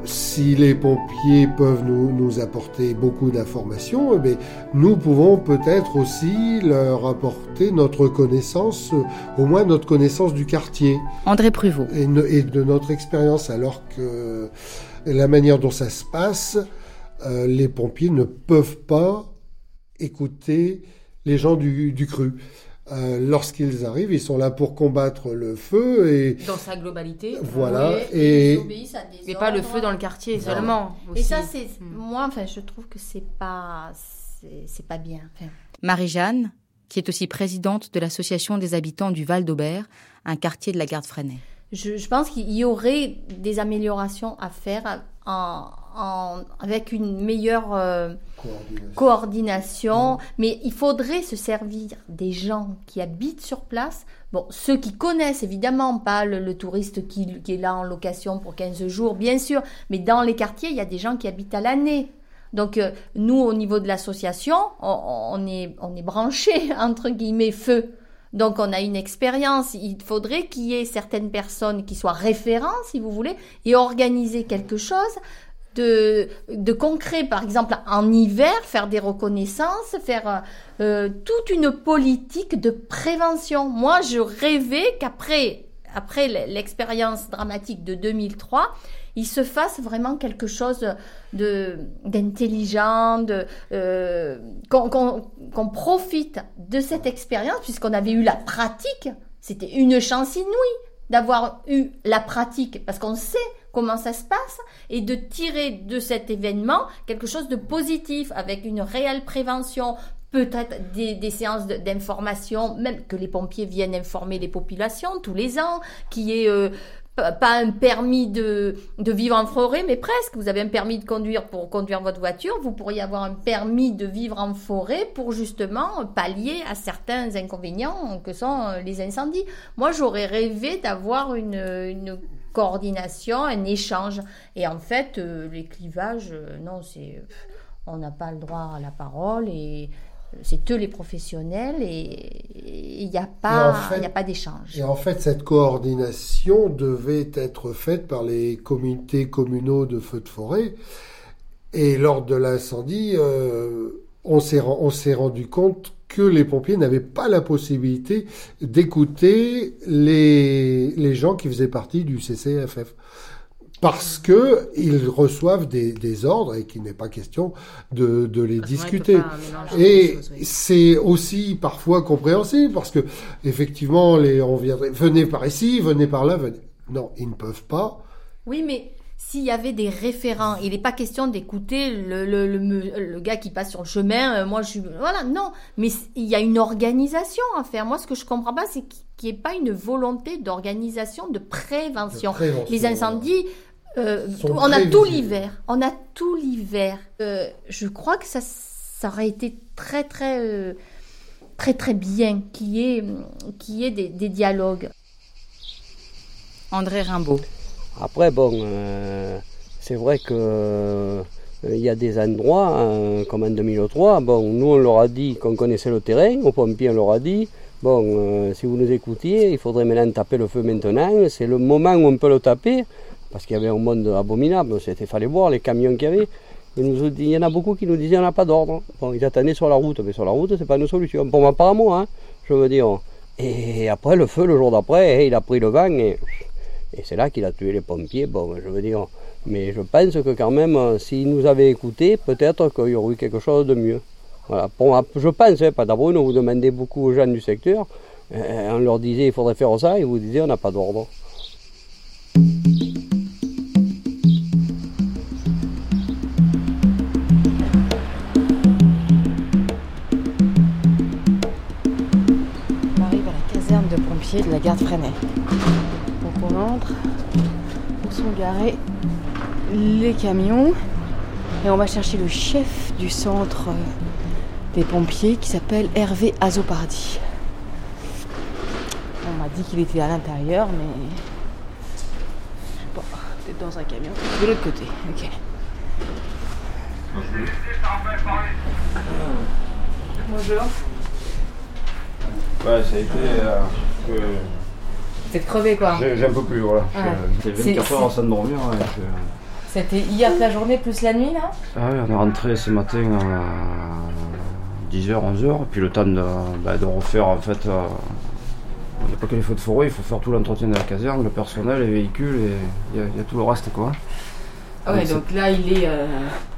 si les pompiers peuvent nous, nous apporter beaucoup d'informations, eh nous pouvons peut-être aussi leur apporter notre connaissance, euh, au moins notre connaissance du quartier André Pruvot. et de notre expérience, alors que la manière dont ça se passe, euh, les pompiers ne peuvent pas écouter les gens du, du cru. Euh, Lorsqu'ils arrivent, ils sont là pour combattre le feu et Dans sa globalité. voilà. Oui, Et ils obéissent à des Mais pas le feu dans le quartier seulement. Et ça, c'est Hmm. moi, enfin, je trouve que c'est pas, c'est pas bien. Enfin, Marie-Jeanne, qui est aussi présidente de l'association des habitants du Val d'Aubert, un quartier de la garde freinée. je, je pense qu'il y aurait des améliorations à faire en, en- avec une meilleure euh, coordination. coordination, mais il faudrait se servir des gens qui habitent sur place. Bon, ceux qui connaissent évidemment pas le, le touriste qui, qui est là en location pour 15 jours, bien sûr, mais dans les quartiers, il y a des gens qui habitent à l'année. Donc euh, nous, au niveau de l'association, on, on est, on est branché entre guillemets feu. Donc on a une expérience. Il faudrait qu'il y ait certaines personnes qui soient référents, si vous voulez, et organiser quelque chose de, de concret, par exemple en hiver, faire des reconnaissances, faire euh, toute une politique de prévention. Moi, je rêvais qu'après après l'expérience dramatique de 2003, il se fasse vraiment quelque chose de d'intelligent, de euh, qu'on profite de cette expérience puisqu'on avait eu la pratique. C'était une chance inouïe d'avoir eu la pratique parce qu'on sait comment ça se passe et de tirer de cet événement quelque chose de positif avec une réelle prévention peut-être des, séances d'information, même que les pompiers viennent informer les populations tous les ans, qui est euh, pas pas un permis de, de vivre en forêt, mais presque. Vous avez un permis de conduire pour conduire votre voiture, vous pourriez avoir un permis de vivre en forêt pour justement pallier à certains inconvénients que sont euh, les incendies. Moi, j'aurais rêvé d'avoir une, une coordination, un échange. Et en fait, euh, les clivages, euh, non, c'est on n'a pas le droit à la parole et c'est eux les professionnels et il n'y a pas, en fait- il y a pas d'échange. Et en fait, cette coordination devait être faite par les comités communaux de feux de forêt. Et lors de l'incendie, euh, on s'est ren- on s'est rendu compte que les pompiers n'avaient pas la possibilité d'écouter les, les gens qui faisaient partie du CCFF. Parce que ils reçoivent des, des ordres et qu'il n'est pas question de, de les discuter. Et c'est aussi parfois compréhensible parce que effectivement, les, on viendrait, venez par ici, venez par là, venez. Non, ils ne peuvent pas. Oui, mais s'il y avait des référents, il n'est pas question d'écouter le, le, le, me- le gars qui passe sur le chemin. euh, moi, je suis. Voilà, non. Mais il y a une organisation à faire. Moi, ce que je comprends pas, c'est qu'il n'y ait pas une volonté d'organisation, de prévention. De prévention, Les incendies. euh, on a tout l'hiver. On a tout l'hiver. Euh, je crois que ça, ça aurait été très, très. euh, très très bien qu'il y ait, qu'il y ait des, des dialogues. André Rimbaud. Après, bon, euh, c'est vrai que euh, il y a des endroits, hein, comme en 2003, bon, nous on leur a dit qu'on connaissait le terrain, aux pompiers on leur a dit, bon, euh, si vous nous écoutiez, il faudrait maintenant taper le feu maintenant, c'est le moment où on peut le taper, parce qu'il y avait un monde abominable, il fallait voir les camions qu'il y avait. Il, y en a beaucoup qui nous disaient on n'a pas d'ordre. Bon, ils attendaient sur la route, mais sur la route, c'est pas une solution. Pour ma part, moi, hein, je veux dire. Et après, le feu, le jour d'après, il a pris le vent et, et c'est là qu'il a tué les pompiers. Bon, je veux dire. Mais je pense que quand même, s'ils nous avaient écoutés, peut-être qu'il y aurait eu quelque chose de mieux. Voilà. Ma- je pense, hein, pas d'abord, vous demandez beaucoup aux gens du secteur, euh, on leur disait il faudrait faire ça, ils vous disaient on n'a pas d'ordre. On arrive à la caserne de pompiers de la garde Freinet. Donc on entre, où sont garés les camions et on va chercher le chef du centre euh, des pompiers qui s'appelle Hervé Azopardi. On m'a dit qu'il était à l'intérieur mais je sais pas, peut-être dans un camion. De l'autre côté, ok. Bonjour. Ouais, ça a été. euh, que Crevé quoi j'ai- J'en peux plus, voilà. Ouais. J'ai C'est- 24 heures sans dormir. je- C'était hier la journée plus la nuit là? Ah oui, on est rentré ce matin à 10h, 11h, puis le temps de, bah, de refaire en fait. euh, il n'y a pas que les feux de forêt, il faut faire tout l'entretien de la caserne, le personnel, les véhicules, et il y, a- il y a tout le reste quoi. Ah ouais, Donc, donc là il est, euh,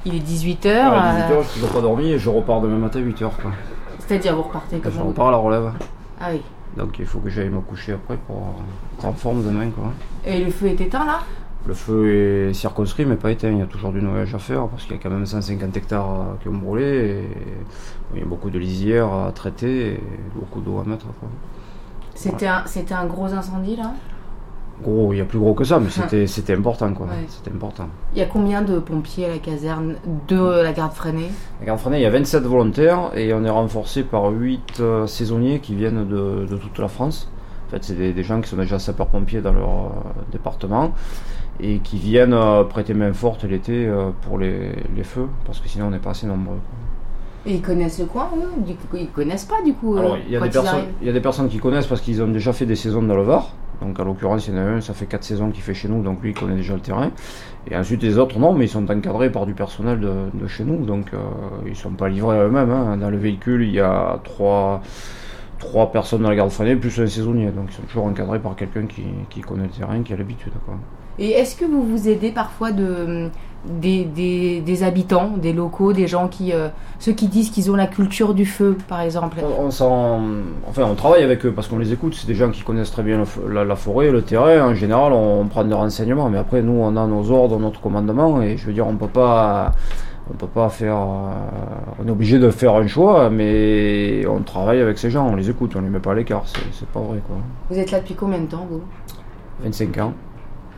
il est 18h. À 18h, je n'ai pas dormi et je repars demain matin à 8h. Quoi. C'est-à-dire vous repartez Je comment repars à la relève. Ah oui. Donc il faut que j'aille me coucher après pour être en forme demain. Quoi. Et le feu est éteint là? Le feu est circonscrit mais pas éteint, il y a toujours du noyage à faire parce qu'il y a quand même 150 hectares euh, qui ont brûlé et il y a beaucoup de lisières à traiter et beaucoup d'eau à mettre. un, c'était un gros incendie là? Gros, il y a plus gros que ça, mais c'était c'était important quoi. Ouais. C'était important. Il y a combien de pompiers à la caserne de la garde freinée? À Garde-Freinet, il y a 27 volontaires et on est renforcé par 8 euh, saisonniers qui viennent de, de toute la France. En fait, c'est des, des gens qui sont déjà sapeurs-pompiers dans leur euh, département et qui viennent euh, prêter main forte l'été pour les, les feux parce que sinon on n'est pas assez nombreux. quoi. Et ils connaissent le coin eux? Du coup, ils connaissent pas du coup. Y, il y a des personnes qui connaissent parce qu'ils ont déjà fait des saisons dans le Var. Donc, en l'occurrence, il y en a un, ça fait 4 saisons qu'il fait chez nous, donc lui, il connaît déjà le terrain. Et ensuite, les autres, non, mais ils sont encadrés par du personnel de, chez nous, donc euh, ils sont pas livrés à eux-mêmes. hein. Dans le véhicule, il y a 3, trois personnes dans la garde freinée, plus un saisonnier. Donc, ils sont toujours encadrés par quelqu'un qui, qui connaît le terrain, qui a l'habitude. Et est-ce que vous vous aidez parfois de, des, des, des habitants, des locaux, des gens qui. euh, ceux qui disent qu'ils ont la culture du feu par exemple On, enfin, on travaille avec eux parce qu'on les écoute. C'est des gens qui connaissent très bien le la, la forêt, le terrain. En général, on, prend des renseignements. Mais après, nous, on a nos ordres, notre commandement. Et je veux dire, on peut pas, on peut pas faire. euh, on est obligé de faire un choix, mais on travaille avec ces gens. On les écoute. On les met pas à l'écart. C'est, c'est pas vrai, quoi. Vous êtes là depuis combien de temps vous? 25 ans.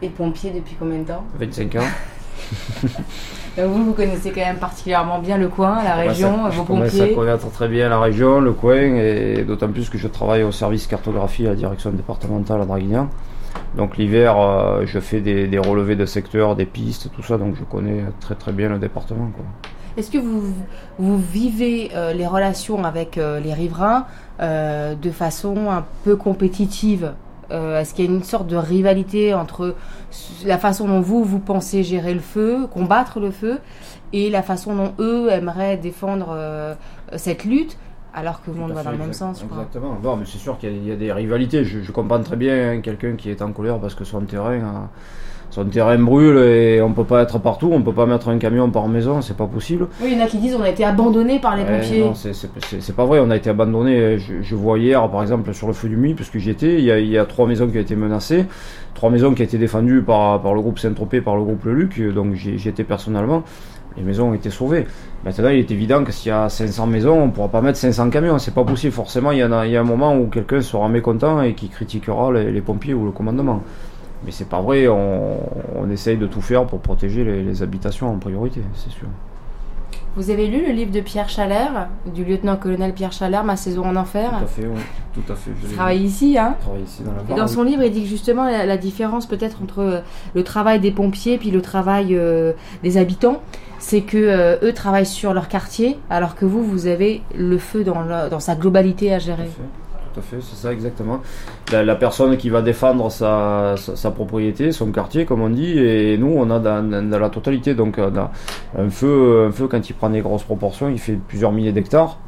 Et pompier depuis combien de temps? 25 ans. Donc vous, vous connaissez quand même particulièrement bien le coin, la région, commence à- vos Je commence à pompiers. connaître très bien la région, le coin, et d'autant plus que je travaille au service cartographie à la direction départementale à Draguignan. Donc l'hiver, euh, je fais des, des relevés de secteurs, des pistes, tout ça, donc je connais très très bien le département. quoi. Est-ce que vous, vous vivez euh, les relations avec euh, les riverains de façon un peu compétitive? Euh, Est-ce qu'il y a une sorte de rivalité entre la façon dont vous, vous pensez gérer le feu, combattre le feu, et la façon dont eux aimeraient défendre euh, cette lutte, alors que on Tout à va dans le même sens je crois. Exactement. Bon, mais c'est sûr qu'il y, a- il y a des rivalités. Je, je comprends très bien hein, quelqu'un qui est en colère parce que son terrain, a- son terrain brûle et on peut pas être partout. On peut pas mettre un camion par maison, c'est pas possible. Oui, il y en a qui disent on a été abandonné par les pompiers. non, c'est- pas vrai, on a été abandonné. Je, je vois hier, par exemple, sur le feu du Mui, parce que j'y étais, il y, a, il y a trois maisons qui ont été menacées, trois maisons qui ont été défendues par, par le groupe Saint-Tropez, par le groupe Le Luc, donc j'y j'y étais personnellement. Les maisons ont été sauvées. Maintenant, il est évident que s'il y a 500 maisons, on ne pourra pas mettre 500 camions. C'est pas possible. Forcément, il y, en a, il y a un moment où quelqu'un sera mécontent et qui critiquera les, les pompiers ou le commandement. Mais c'est pas vrai, on, on essaye de tout faire pour protéger les, les habitations en priorité, c'est sûr. Vous avez lu le livre de Pierre Chalère, du lieutenant-colonel Pierre Chalère, Ma saison en enfer Tout à fait, oui. Tout à fait. je travaille ici, hein Il travaille ici dans la Et barre, dans oui. son livre, il dit que justement la, la différence peut-être entre euh, le travail des pompiers puis le travail euh, des habitants, c'est que euh, eux travaillent sur leur quartier, alors que vous, vous avez le feu dans, la- dans sa globalité à gérer. Tout à fait, c'est ça exactement. La, personne qui va défendre sa, propriété, son quartier, comme on dit, et nous, on a dans, la totalité. Donc, un feu, un feu, quand il prend des grosses proportions, il fait plusieurs milliers d'hectares.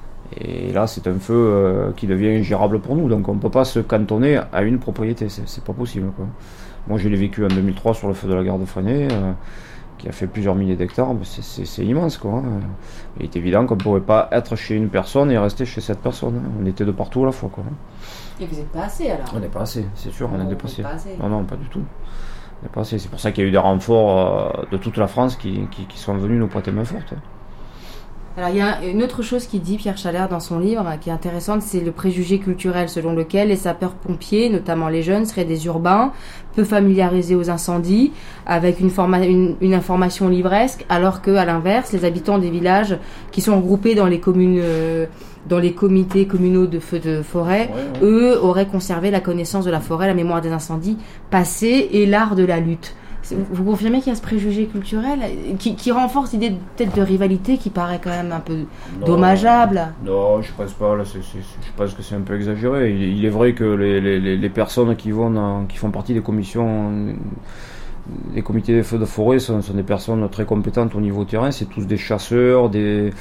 Et là, c'est un feu euh, qui devient ingérable pour nous. Donc, on ne peut pas se cantonner à une propriété. C'est pas possible. Moi, je l'ai vécu en 2003 sur le feu de la gare de Freinet. euh, qui a fait plusieurs milliers d'hectares, c'est- immense quoi. hein. Il est évident qu'on ne pourrait pas être chez une personne et rester chez cette personne. hein. On était de partout à la fois quoi. Et vous n'êtes pas assez alors? On n'est pas assez, c'est sûr, on Non, est on dépassé. Non, non, pas du tout. On n'est pas assez. C'est pour ça qu'il y a eu des renforts euh, de toute la France qui, qui, qui sont venus nous prêter main forte. Alors il y a une autre chose qu'il dit Pierre Chalère dans son livre qui est intéressante, c'est le préjugé culturel selon lequel les sapeurs-pompiers, notamment les jeunes, seraient des urbains, peu familiarisés aux incendies, avec une, forma- une, une information livresque, alors que à l'inverse, les habitants des villages qui sont regroupés dans les communes, euh, dans les comités communaux de feux de forêt, eux auraient conservé la connaissance de la forêt, la mémoire des incendies passés et l'art de la lutte. Vous confirmez qu'il y a ce préjugé culturel qui, qui renforce l'idée de- peut-être de rivalité qui paraît quand même un peu Non. dommageable Non, je pense pas. Là, je pense que c'est un peu exagéré. Il, il est vrai que les- les personnes qui vont dans- qui font partie des commissions, des comités des feux de forêt, sont, des personnes très compétentes au niveau terrain. C'est tous des chasseurs, des,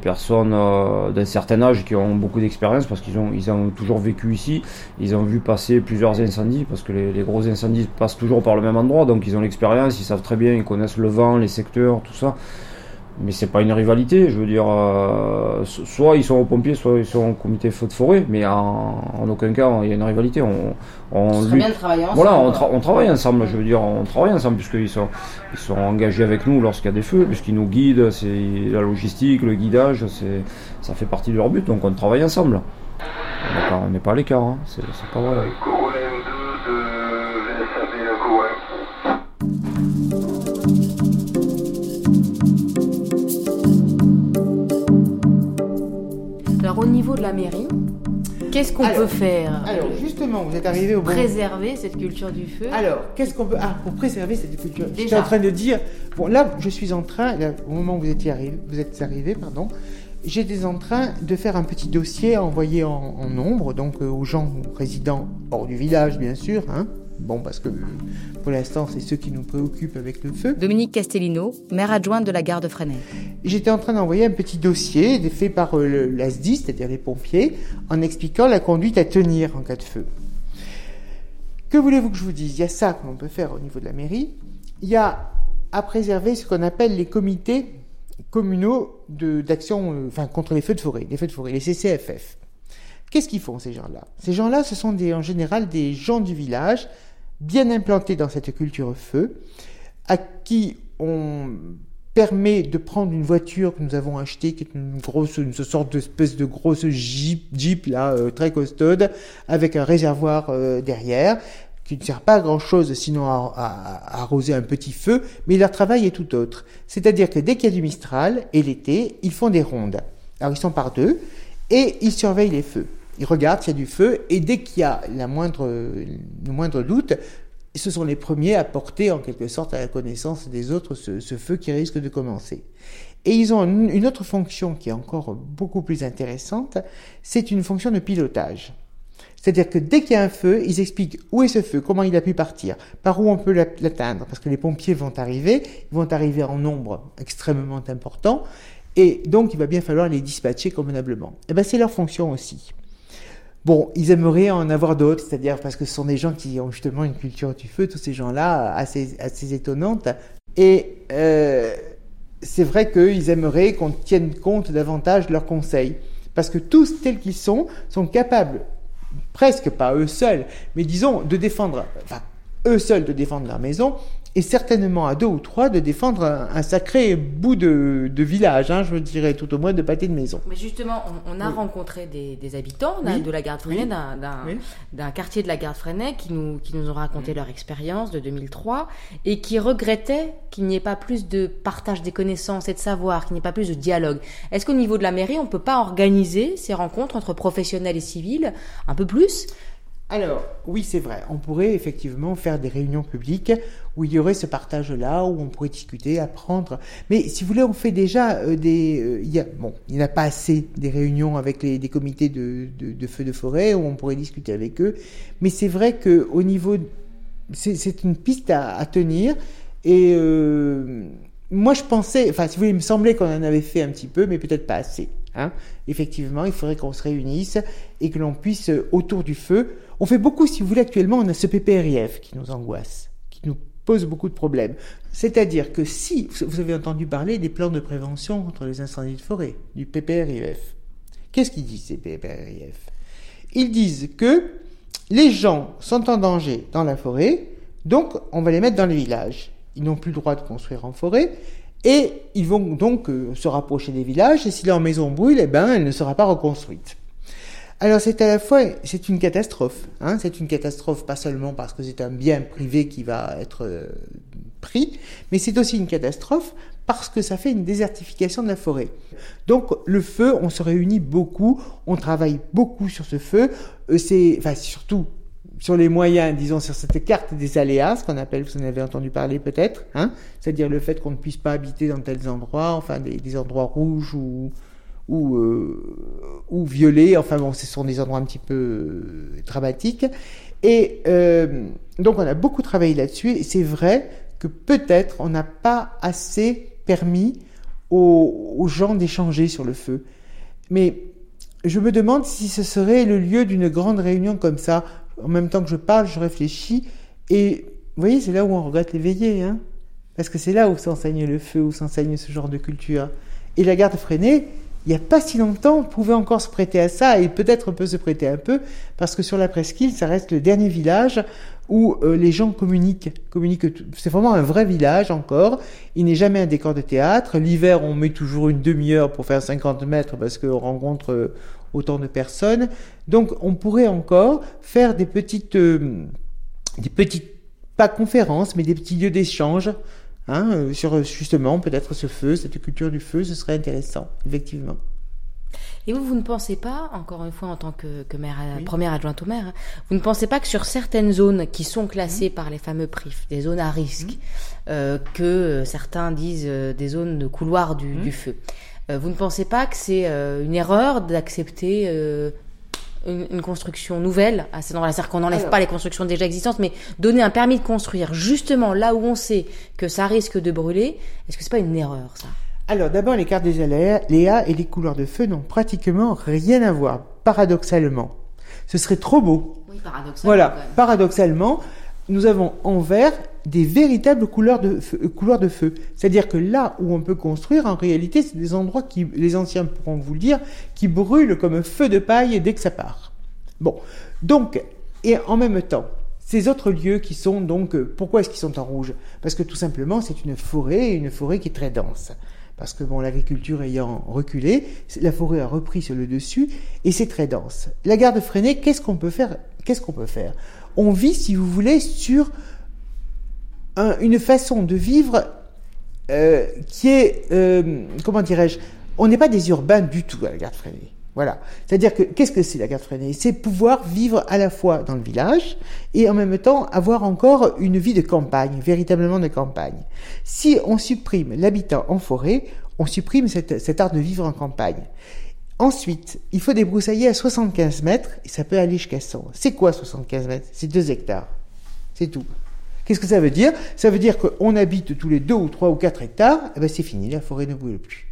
personnes euh, d'un certain âge qui ont beaucoup d'expérience parce qu'ils ont, toujours vécu ici. Ils ont vu passer plusieurs incendies parce que les, les gros incendies passent toujours par le même endroit. Donc ils ont l'expérience, ils savent très bien, ils connaissent le vent, les secteurs, tout ça. Mais c'est pas une rivalité, je veux dire, euh, so- soit ils sont aux pompiers, soit ils sont au comité feu de forêt, mais en, en aucun cas il y a une rivalité. On, on Ce serait lutte- bien de travailler ensemble, Voilà, on, tra- on travaille ensemble, je veux dire, on travaille ensemble puisqu'ils sont, ils sont engagés avec nous lorsqu'il y a des feux, puisqu'ils nous guident, c'est la logistique, le guidage, c'est, ça fait partie de leur but, donc on travaille ensemble. On n'est pas, on n'est pas à l'écart, hein, c'est, c'est pas vrai. Alors au niveau de la mairie, qu'est-ce qu'on peut faire Alors, justement, vous êtes arrivé au bon Préserver cette culture du feu Alors, qu'est-ce qu'on peut. Ah, pour préserver cette culture. J'étais Déjà. en train de dire. Bon, là, je suis en train, là, au moment où vous, étiez arrivé, vous êtes arrivé, pardon, j'étais en train de faire un petit dossier à envoyer en, en nombre, donc euh, aux gens résidents hors du village, bien sûr. Hein. Bon, parce que euh, pour l'instant, c'est ceux qui nous préoccupent avec le feu. Dominique Castellino, maire adjointe de la gare de Freinet. J'étais en train d'envoyer un petit dossier fait par euh, l'ASDI, c'est-à-dire les pompiers, en expliquant la conduite à tenir en cas de feu. Que voulez-vous que je vous dise? Il y a ça qu'on peut faire au niveau de la mairie. Il y a à préserver ce qu'on appelle les comités communaux d'action euh, enfin, contre les feux de forêt, les feux de forêt, les CCFF. Qu'est-ce qu'ils font ces gens-là? Ces gens-là, ce sont des, en général des gens du village, bien implantés dans cette culture feu, à qui on permet de prendre une voiture que nous avons achetée, qui est une grosse, une sorte d'espèce de grosse jeep, jeep là, euh, très costaude, avec un réservoir euh, derrière, qui ne sert pas à grand chose sinon à, à- à arroser un petit feu, mais leur travail est tout autre. C'est-à-dire que dès qu'il y a du Mistral, et l'été, ils font des rondes. Alors ils sont par deux, et ils surveillent les feux. Ils regardent s'il y a du feu, et dès qu'il y a la moindre, le moindre doute, ce sont les premiers à porter en quelque sorte à la connaissance des autres ce, feu qui risque de commencer. Et ils ont une, autre fonction qui est encore beaucoup plus intéressante, c'est une fonction de pilotage. C'est-à-dire que dès qu'il y a un feu, ils expliquent où est ce feu, comment il a pu partir, par où on peut l'at- l'atteindre, parce que les pompiers vont arriver, ils vont arriver en nombre extrêmement important, et donc il va bien falloir les dispatcher convenablement. Et ben c'est leur fonction aussi. Bon, ils aimeraient en avoir d'autres, c'est-à-dire parce que ce sont des gens qui ont justement une culture du feu, tous ces gens-là, assez, assez étonnante. Et euh, c'est vrai qu'ils aimeraient qu'on tienne compte davantage de leurs conseils. Parce que tous tels qu'ils sont, sont capables, presque pas eux seuls, mais disons de défendre, enfin eux seuls de défendre leur maison, et certainement à deux ou trois de défendre un, sacré bout de, village, hein, je dirais tout au moins de pâté de maison. Mais justement, on, a rencontré des, habitants de la garde Freinet, d'un quartier de la garde Freinet, qui nous, qui nous ont raconté leur expérience de 2003 et qui regrettaient qu'il n'y ait pas plus de partage des connaissances et de savoir, qu'il n'y ait pas plus de dialogue. Est-ce qu'au niveau de la mairie, on ne peut pas organiser ces rencontres entre professionnels et civils un peu plus? Alors, oui, c'est vrai. On pourrait effectivement faire des réunions publiques où il y aurait ce partage-là, où on pourrait discuter, apprendre. Mais si vous voulez, on fait déjà euh, des... Euh, y a, bon, il n'y a pas assez des réunions avec les, des comités de, de, feux de forêt où on pourrait discuter avec eux. Mais c'est vrai qu'au niveau... C'est une piste à, tenir. Et euh, moi, je pensais... Enfin, si vous voulez, il me semblait qu'on en avait fait un petit peu, mais peut-être pas assez. Hein. Effectivement, il faudrait qu'on se réunisse et que l'on puisse, autour du feu, on fait beaucoup, si vous voulez, actuellement, on a ce PPRIF qui nous angoisse, qui nous pose beaucoup de problèmes. C'est-à-dire que si vous avez entendu parler des plans de prévention contre les incendies de forêt, du PPRIF, qu'est-ce qu'ils disent ces PPRIF Ils disent que les gens sont en danger dans la forêt, donc on va les mettre dans les villages. Ils n'ont plus le droit de construire en forêt, et ils vont donc euh, se rapprocher des villages, et si leur maison brûle, eh ben, elle ne sera pas reconstruite. Alors c'est à la fois, c'est une catastrophe. Hein c'est une catastrophe pas seulement parce que c'est un bien privé qui va être euh, pris, mais c'est aussi une catastrophe parce que ça fait une désertification de la forêt. Donc le feu, on se réunit beaucoup, on travaille beaucoup sur ce feu. Euh, c'est, enfin surtout sur les moyens, disons sur cette carte des aléas, ce qu'on appelle, vous en avez entendu parler peut-être, hein c'est-à-dire le fait qu'on ne puisse pas habiter dans tels endroits, enfin des, des endroits rouges ou ou, euh, violés. Enfin bon, ce sont des endroits un petit peu euh, dramatiques. Et euh, donc on a beaucoup travaillé là-dessus. Et c'est vrai que peut-être on n'a pas assez permis aux, aux gens d'échanger sur le feu. Mais je me demande si ce serait le lieu d'une grande réunion comme ça. En même temps que je parle, je réfléchis. Et vous voyez, c'est là où on regrette l'éveillé. Hein Parce que c'est là où s'enseigne le feu, où s'enseigne ce genre de culture. Et la garde freinée, il n'y a pas si longtemps, on pouvait encore se prêter à ça, et peut-être peut se prêter un peu, parce que sur la presqu'île, ça reste le dernier village où euh, les gens communiquent. communiquent c'est vraiment un vrai village encore. Il n'est jamais un décor de théâtre. L'hiver, on met toujours une demi-heure pour faire 50 mètres parce qu'on rencontre euh, autant de personnes. Donc, on pourrait encore faire des petites, euh, des petites, pas conférences, mais des petits lieux d'échange Hein, euh, sur justement peut-être ce feu, cette culture du feu, ce serait intéressant, effectivement. Et vous, vous ne pensez pas, encore une fois en tant que, maire, première adjointe au maire, hein, vous ne pensez pas que sur certaines zones qui sont classées mmh. par les fameux PRIF, des zones à risque, mmh. euh, que euh, certains disent des zones de couloir du, mmh. du feu, vous ne pensez pas que c'est une erreur d'accepter une, construction nouvelle endroit-là. C'est-à-dire qu'on n'enlève pas les constructions déjà existantes, mais donner un permis de construire justement là où on sait que ça risque de brûler, est-ce que c'est pas une erreur ça? Alors d'abord, les cartes des aléas et les couleurs de feu n'ont pratiquement rien à voir, paradoxalement. Ce serait trop beau. Oui, paradoxalement. Voilà, paradoxalement, nous avons en vert des véritables de feu. Euh, de feu. C'est-à-dire que là où on peut construire, en réalité, c'est des endroits qui, les anciens pourront vous le dire, qui brûlent comme un feu de paille dès que ça part. Bon, donc, et en même temps, ces autres lieux qui sont donc, euh, pourquoi est-ce qu'ils sont en rouge? Parce que tout simplement, c'est une forêt, une forêt qui est très dense. Parce que bon, l'agriculture ayant reculé, la forêt a repris sur le dessus et c'est très dense. La garde freinée, qu'est-ce qu'on peut faire? Qu'est-ce qu'on peut faire? On vit, si vous voulez, sur une façon de vivre euh, qui est, euh, comment dirais-je, on n'est pas des urbains du tout à la garde freinée. Voilà. C'est-à-dire que qu'est-ce que c'est la garde freinée C'est pouvoir vivre à la fois dans le village et en même temps avoir encore une vie de campagne, véritablement de campagne. Si on supprime l'habitat en forêt, on supprime cet art de vivre en campagne. Ensuite, il faut débroussailler à 75 mètres et ça peut aller jusqu'à 100. C'est quoi 75 mètres? C'est 2 hectares. C'est tout. Qu'est-ce que ça veut dire? Ça veut dire qu'on habite tous les 2 ou 3 ou 4 hectares, et eh ben c'est fini, la forêt ne brûle plus.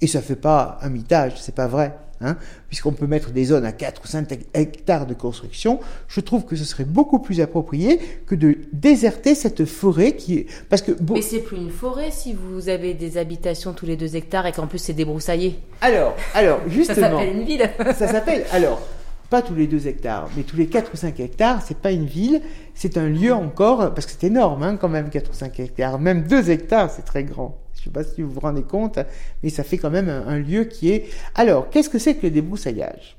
Et ça fait pas un mitage, c'est pas vrai. Hein, puisqu'on peut mettre des zones à 4 ou 5 hectares de construction, je trouve que ce serait beaucoup plus approprié que de déserter cette forêt qui est... Parce que... Mais c'est plus une forêt si vous avez des habitations tous les 2 hectares et qu'en plus c'est débroussaillé. Alors, alors, justement... ça s'appelle une ville. ça s'appelle... Alors, pas tous les 2 hectares, mais tous les 4 ou 5 hectares, c'est pas une ville, c'est un lieu encore, parce que c'est énorme hein, quand même 4 ou 5 hectares, même 2 hectares c'est très grand. Je sais pas si vous vous rendez compte, mais ça fait quand même un, un lieu qui est... Alors, qu'est-ce que c'est que le débroussaillage?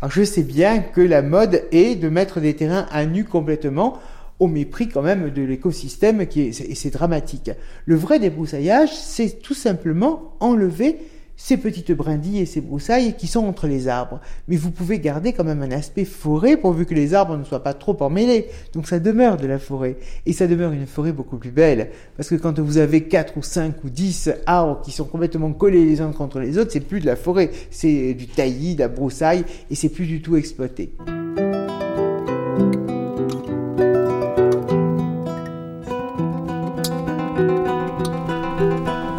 Alors je sais bien que la mode est de mettre des terrains à nu complètement, au mépris quand même de l'écosystème qui est, et c'est dramatique. Le vrai débroussaillage, c'est tout simplement enlever ces petites brindilles et ces broussailles qui sont entre les arbres. Mais vous pouvez garder quand même un aspect forêt pourvu que les arbres ne soient pas trop emmêlés. Donc ça demeure de la forêt. Et ça demeure une forêt beaucoup plus belle. Parce que quand vous avez 4 ou 5 ou 10 arbres qui sont complètement collés les uns contre les autres, c'est plus de la forêt. C'est du taillis, de la broussaille et c'est plus du tout exploité.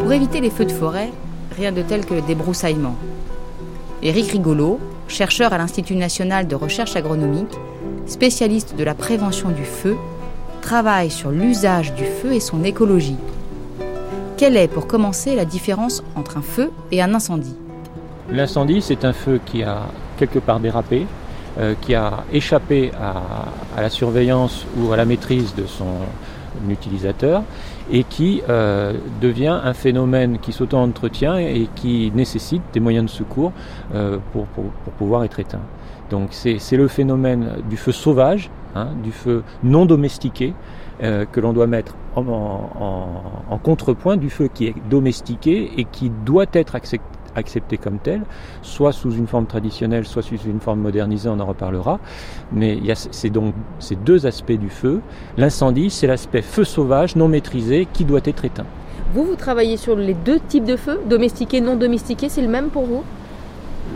Pour éviter les feux de forêt, rien de tel que le débroussaillement. Éric Rigolo, chercheur à l'Institut national de recherche agronomique, spécialiste de la prévention du feu, travaille sur l'usage du feu et son écologie. Quelle est, pour commencer, la différence entre un feu et un incendie? L'incendie, c'est un feu qui a quelque part dérapé, euh, qui a échappé à, à, la surveillance ou à la maîtrise de son utilisateur et qui euh, devient un phénomène qui s'auto-entretient et qui nécessite des moyens de secours euh, pour, pour, pour, pouvoir être éteint. Donc c'est le phénomène du feu sauvage, hein, du feu non domestiqué, euh, que l'on doit mettre en, en, en, contrepoint du feu qui est domestiqué et qui doit être accepté accepté comme tel, soit sous une forme traditionnelle, soit sous une forme modernisée, on en reparlera. Mais il y a c'est donc ces deux aspects du feu. L'incendie, c'est l'aspect feu sauvage, non maîtrisé, qui doit être éteint. Vous, vous travaillez sur les deux types de feu, domestiqué, non domestiqué, c'est le même pour vous?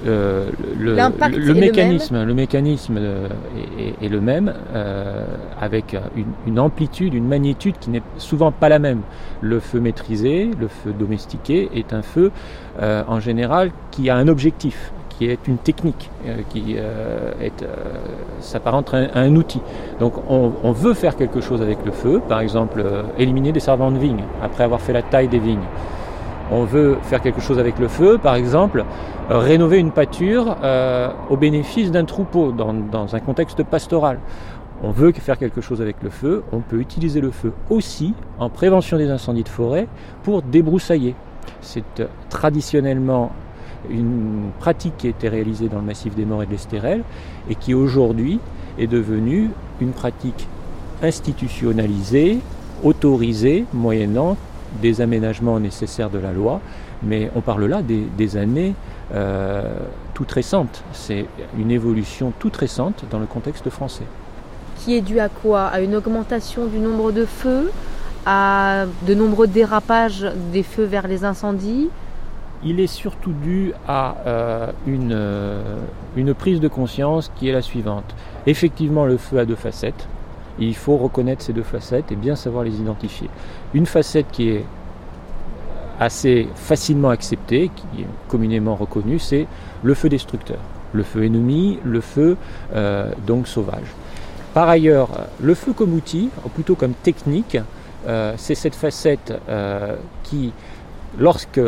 Euh, le, le, mécanisme, le, le mécanisme est, est, le même, euh, avec une, une, amplitude, une magnitude qui n'est souvent pas la même. Le feu maîtrisé, le feu domestiqué, est un feu euh, en général qui a un objectif, qui est une technique, euh, qui euh, est s'apparente à, à, un outil. Donc on, on, veut faire quelque chose avec le feu, par exemple éliminer des servants de vignes après avoir fait la taille des vignes on veut faire quelque chose avec le feu, par exemple, euh, rénover une pâture euh, au bénéfice d'un troupeau dans, un contexte pastoral. On veut faire quelque chose avec le feu, on peut utiliser le feu aussi en prévention des incendies de forêt pour débroussailler. C'est euh, traditionnellement une pratique qui a été réalisée dans le massif des Morts et de l'Estérel et qui aujourd'hui est devenue une pratique institutionnalisée, autorisée, moyennant des aménagements nécessaires de la loi, mais on parle là des, des années euh, toute récente. C'est une évolution toute récente dans le contexte français. Qui est dû à quoi? À une augmentation du nombre de feux? À de nombreux dérapages des feux vers les incendies? Il est surtout dû à euh, une, euh, une prise de conscience qui est la suivante. Effectivement, le feu a deux facettes. Il faut reconnaître ces deux facettes et bien savoir les identifier. Une facette qui est assez facilement accepté, qui est communément reconnu, c'est le feu destructeur, le feu ennemi, le feu euh, donc sauvage. Par ailleurs, le feu comme outil, ou plutôt comme technique, euh, c'est cette facette euh, qui, lorsque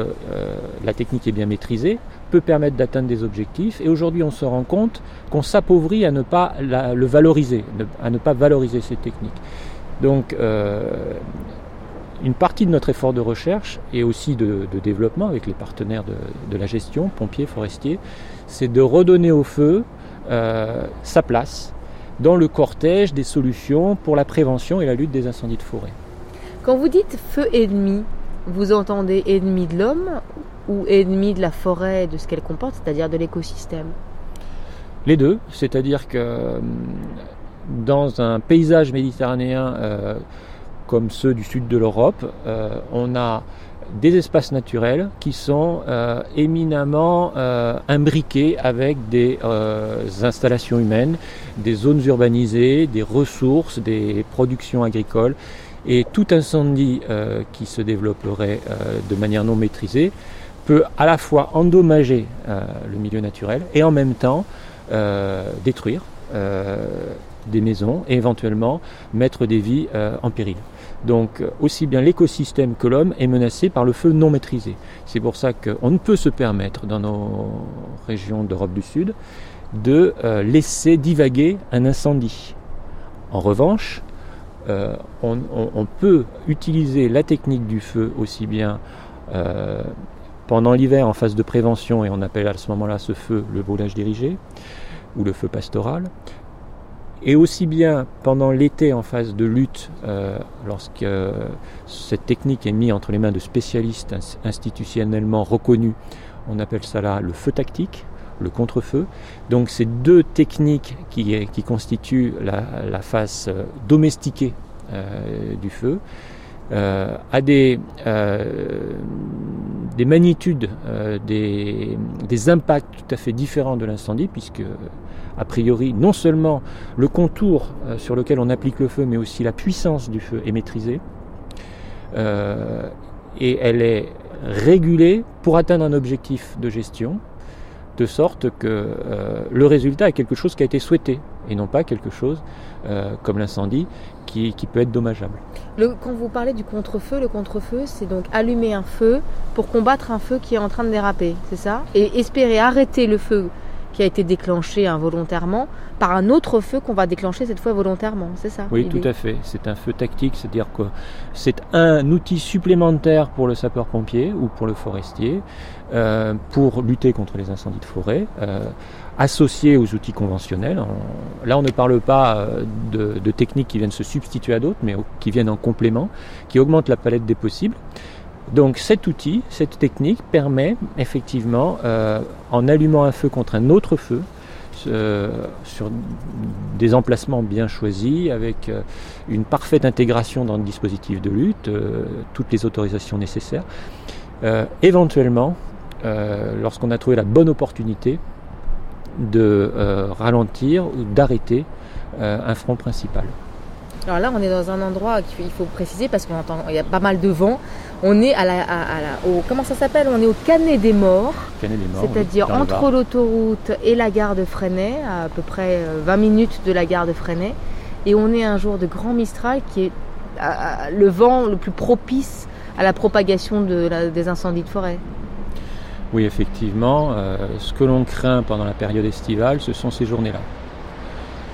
la technique est bien maîtrisée, peut permettre d'atteindre des objectifs. Et aujourd'hui, on se rend compte qu'on s'appauvrit à ne pas le valoriser, à ne pas valoriser cette technique. Donc, une partie de notre effort de recherche et aussi de, de développement avec les partenaires de, de, la gestion, pompiers, forestiers, c'est de redonner au feu euh, sa place dans le cortège des solutions pour la prévention et la lutte des incendies de forêt. Quand vous dites feu ennemi, vous entendez ennemi de l'homme ou ennemi de la forêt et de ce qu'elle comporte, c'est-à-dire de l'écosystème? Les deux, c'est-à-dire que dans un paysage méditerranéen euh, comme ceux du sud de l'Europe, euh, on a des espaces naturels qui sont euh, éminemment euh, imbriqués avec des installations humaines, des zones urbanisées, des ressources, des productions agricoles. Et tout incendie qui se développerait de manière non maîtrisée peut à la fois endommager le milieu naturel et en même temps détruire des maisons et éventuellement mettre des vies en péril. Donc aussi bien l'écosystème que l'homme est menacé par le feu non maîtrisé. C'est pour ça qu'on ne peut se permettre dans nos régions d'Europe du Sud de laisser divaguer un incendie. En revanche, on, peut utiliser la technique du feu aussi bien pendant l'hiver en phase de prévention, et on appelle à ce moment-là ce feu le volage dirigé, ou le feu pastoral, et aussi bien pendant l'été en phase de lutte, euh, lorsque euh, cette technique est mise entre les mains de spécialistes institutionnellement reconnus, on appelle ça là le feu tactique, le contre-feu. Donc ces deux techniques qui, constituent la, face euh, domestiquée du feu, à des, des magnitudes, des, des, impacts tout à fait différents de l'incendie, puisque a priori, non seulement le contour euh, sur lequel on applique le feu, mais aussi la puissance du feu est maîtrisée. Euh, et elle est régulée pour atteindre un objectif de gestion, de sorte que euh, le résultat est quelque chose qui a été souhaité, et non pas quelque chose comme l'incendie qui, qui, peut être dommageable. quand vous parlez du contre-feu, le contre-feu, c'est donc allumer un feu pour combattre un feu qui est en train de déraper, c'est ça? Et espérer arrêter le feu qui a été déclenché involontairement par un autre feu qu'on va déclencher cette fois volontairement, c'est ça Oui, tout à fait. C'est un feu tactique, c'est-à-dire que c'est un outil supplémentaire pour le sapeur-pompier ou pour le forestier euh, pour lutter contre les incendies de forêt. Euh, associé aux outils conventionnels. là, on ne parle pas euh, de, de techniques qui viennent se substituer à d'autres, mais qui viennent en complément, qui augmentent la palette des possibles. Donc cet outil, cette technique permet effectivement, euh, en allumant un feu contre un autre feu, euh, sur des emplacements bien choisis, avec euh, une parfaite intégration dans le dispositif de lutte, toutes les autorisations nécessaires, éventuellement, lorsqu'on a trouvé la bonne opportunité, de ralentir ou d'arrêter un front principal. Alors là, on est dans un endroit qu'il faut préciser parce qu'il y a pas mal de vent. On est à la, au, comment ça s'appelle? On est au Canet des Morts. C'est-à-dire entre l'autoroute et la gare de Freinet, à, peu près 20 euh, minutes de la gare de Freinet. Et on est un jour de grand Mistral qui est le vent le plus propice à la propagation des incendies de forêt. Oui, effectivement. Euh, ce que l'on craint pendant la période estivale, ce sont ces journées-là.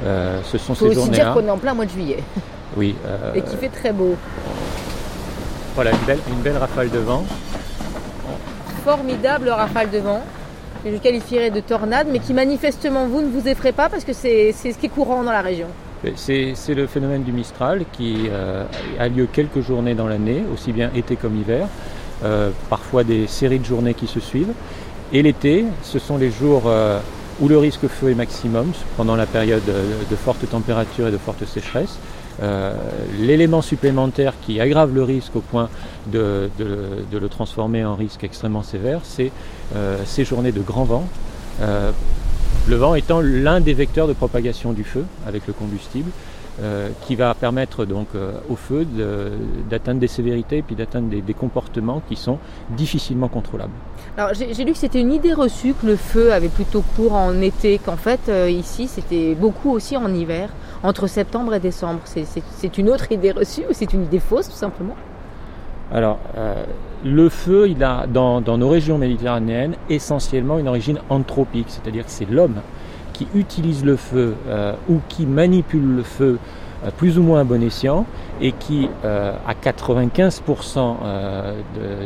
Euh, ce sont faut aussi dire qu'on est en plein mois de juillet. Oui. et qui fait très beau. Voilà, une belle, une belle rafale de vent. Formidable rafale de vent. Que je qualifierais de tornade, mais qui manifestement vous ne vous effraie pas parce que c'est ce qui est courant dans la région. C'est le phénomène du Mistral qui euh, a lieu quelques journées dans l'année, aussi bien été comme hiver, euh, parfois des séries de journées qui se suivent. Et l'été, ce sont les jours euh, où le risque feu est maximum, pendant la période de forte température et de forte sécheresse. Euh, l'élément supplémentaire qui aggrave le risque au point de, le transformer en risque extrêmement sévère, c'est euh, ces journées de grand vent. Euh, le vent étant l'un des vecteurs de propagation du feu avec le combustible. Qui va permettre donc au feu d'atteindre des sévérités et puis d'atteindre des, comportements qui sont difficilement contrôlables. Alors j'ai lu que c'était une idée reçue que le feu avait plutôt cours en été, qu'en fait ici c'était beaucoup aussi en hiver entre septembre et décembre C'est une autre idée reçue ou c'est une idée fausse tout simplement? Alors, euh, le feu, il a dans, nos régions méditerranéennes essentiellement une origine anthropique, c'est-à-dire que c'est l'homme qui utilise le feu euh, ou qui manipule le feu euh, plus ou moins à bon escient et qui, à 95%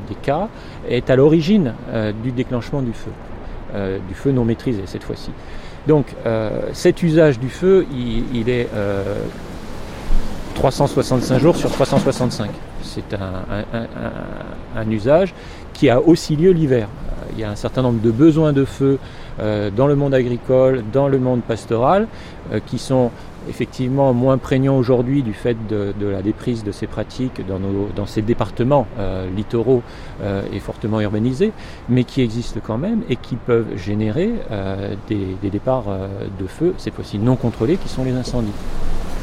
des cas, est à l'origine du déclenchement du feu, du feu non maîtrisé cette fois-ci. Donc euh, cet usage du feu, il, est 365 euh, jours sur 365. C'est un, usage qui a aussi lieu l'hiver. Il y a un certain nombre de besoins de feu euh, dans le monde agricole, dans le monde pastoral, qui sont effectivement moins prégnant aujourd'hui du fait de, la déprise de ces pratiques dans, ces départements euh, littoraux euh, et fortement urbanisés, mais qui existent quand même et qui peuvent générer euh, des, des, départs de feu, cette fois-ci non contrôlés, qui sont les incendies.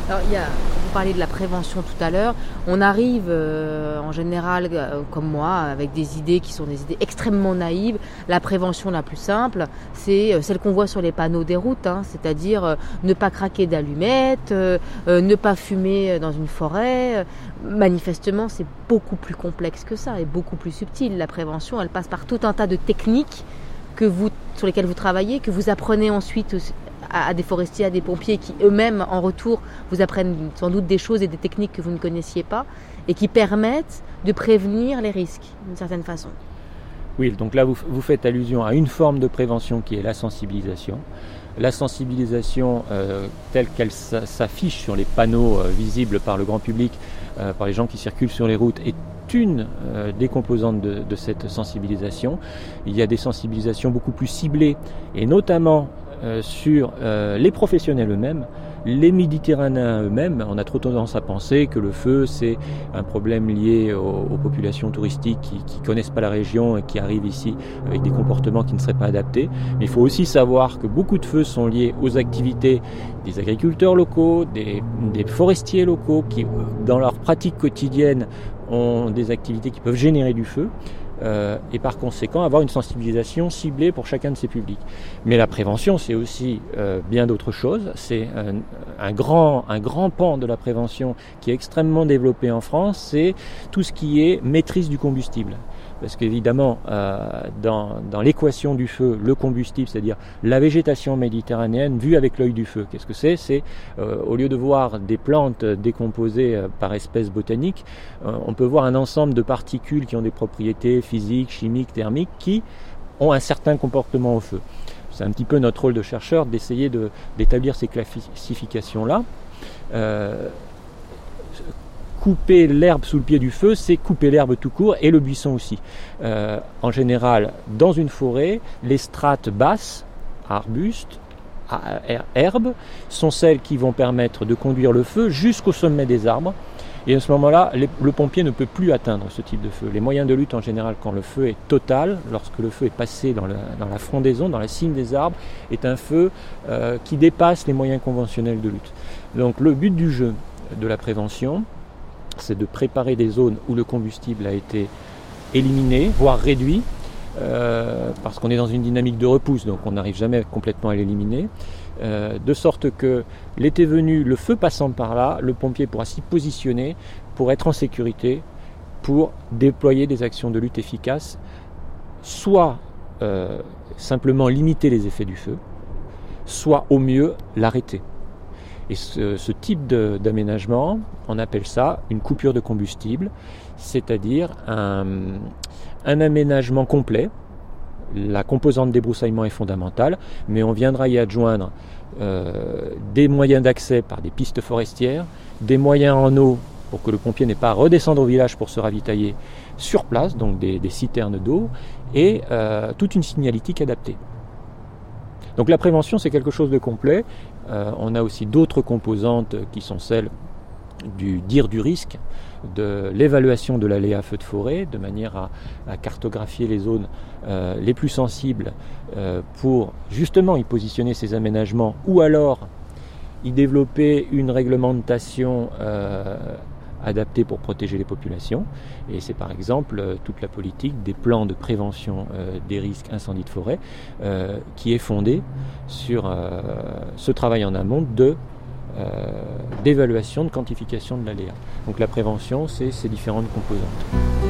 Alors, il y a, vous parliez de la prévention tout à l'heure. On arrive euh, en général, euh, comme moi, avec des idées qui sont des idées extrêmement naïves. La prévention la plus simple, c'est euh, celle qu'on voit sur les panneaux des routes, hein, c'est-à-dire ne pas craquer d'allumettes, ne pas fumer dans une forêt. Manifestement, c'est beaucoup plus complexe que ça et beaucoup plus subtil. La prévention, elle passe par tout un tas de techniques que vous, sur lesquels vous travaillez, que vous apprenez ensuite à, des forestiers, à des pompiers qui eux-mêmes, en retour, vous apprennent sans doute des choses et des techniques que vous ne connaissiez pas et qui permettent de prévenir les risques d'une certaine façon. Oui, donc là vous, vous, faites allusion à une forme de prévention qui est la sensibilisation. La sensibilisation euh, telle qu'elle s'affiche sur les panneaux euh, visibles par le grand public, euh, par les gens qui circulent sur les routes, est une des composantes de, de, cette sensibilisation. Il y a des sensibilisations beaucoup plus ciblées, et notamment sur les professionnels eux-mêmes, les Méditerranéens eux-mêmes, on a trop tendance à penser que le feu, c'est un problème lié aux, populations touristiques qui ne connaissent pas la région et qui arrivent ici avec des comportements qui ne seraient pas adaptés. Mais il faut aussi savoir que beaucoup de feux sont liés aux activités des agriculteurs locaux, des, des forestiers locaux qui, dans leur pratique quotidienne, ont des activités qui peuvent générer du feu. Euh, et par conséquent avoir une sensibilisation ciblée pour chacun de ces publics. Mais la prévention, c'est aussi euh, bien d'autres choses. C'est un, grand, un grand pan de la prévention qui est extrêmement développé en France, c'est tout ce qui est maîtrise du combustible. Parce qu'évidemment, euh, dans, l'équation du feu, le combustible, c'est-à-dire la végétation méditerranéenne vue avec l'œil du feu, qu'est-ce que c'est? C'est euh, au lieu de voir des plantes décomposées euh, par espèces botaniques, on peut voir un ensemble de particules qui ont des propriétés physiques, chimiques, thermiques, qui ont un certain comportement au feu. C'est un petit peu notre rôle de chercheur d'essayer d'établir ces classifications-là. Couper l'herbe sous le pied du feu, c'est couper l'herbe tout court et le buisson aussi. Euh, en général, dans une forêt, les strates basses, arbustes, herbes, sont celles qui vont permettre de conduire le feu jusqu'au sommet des arbres. Et à ce moment-là, le pompier ne peut plus atteindre ce type de feu. Les moyens de lutte en général, quand le feu est total, lorsque le feu est passé dans la, frondaison, dans la cime des arbres, est un feu euh, qui dépasse les moyens conventionnels de lutte. Donc le but du jeu de la prévention, c'est de préparer des zones où le combustible a été éliminé, voire réduit, euh, parce qu'on est dans une dynamique de repousse, donc on n'arrive jamais complètement à l'éliminer, euh, de sorte que l'été venu, le feu passant par là, le pompier pourra s'y positionner pour être en sécurité, pour déployer des actions de lutte efficaces, soit euh, simplement limiter les effets du feu, soit au mieux l'arrêter. Et ce, type d'aménagement, on appelle ça une coupure de combustible, c'est-à-dire un, aménagement complet. La composante débroussaillement est fondamentale, mais on viendra y adjoindre euh, des moyens d'accès par des pistes forestières, des moyens en eau pour que le pompier n'ait pas à redescendre au village pour se ravitailler sur place, donc des, citernes d'eau, et euh, toute une signalétique adaptée. Donc la prévention, c'est quelque chose de complet. Euh, on a aussi d'autres composantes qui sont celles du dire du risque, de l'évaluation de l'aléa feu de forêt, de manière à, cartographier les zones euh, les plus sensibles euh, pour justement y positionner ces aménagements ou alors y développer une réglementation adaptés pour protéger les populations. Et c'est par exemple euh, toute la politique des plans de prévention euh, des risques incendies de forêt euh, qui est fondée sur ce travail en amont de d'évaluation, de quantification de l'aléa. Donc la prévention, c'est ces différentes composantes.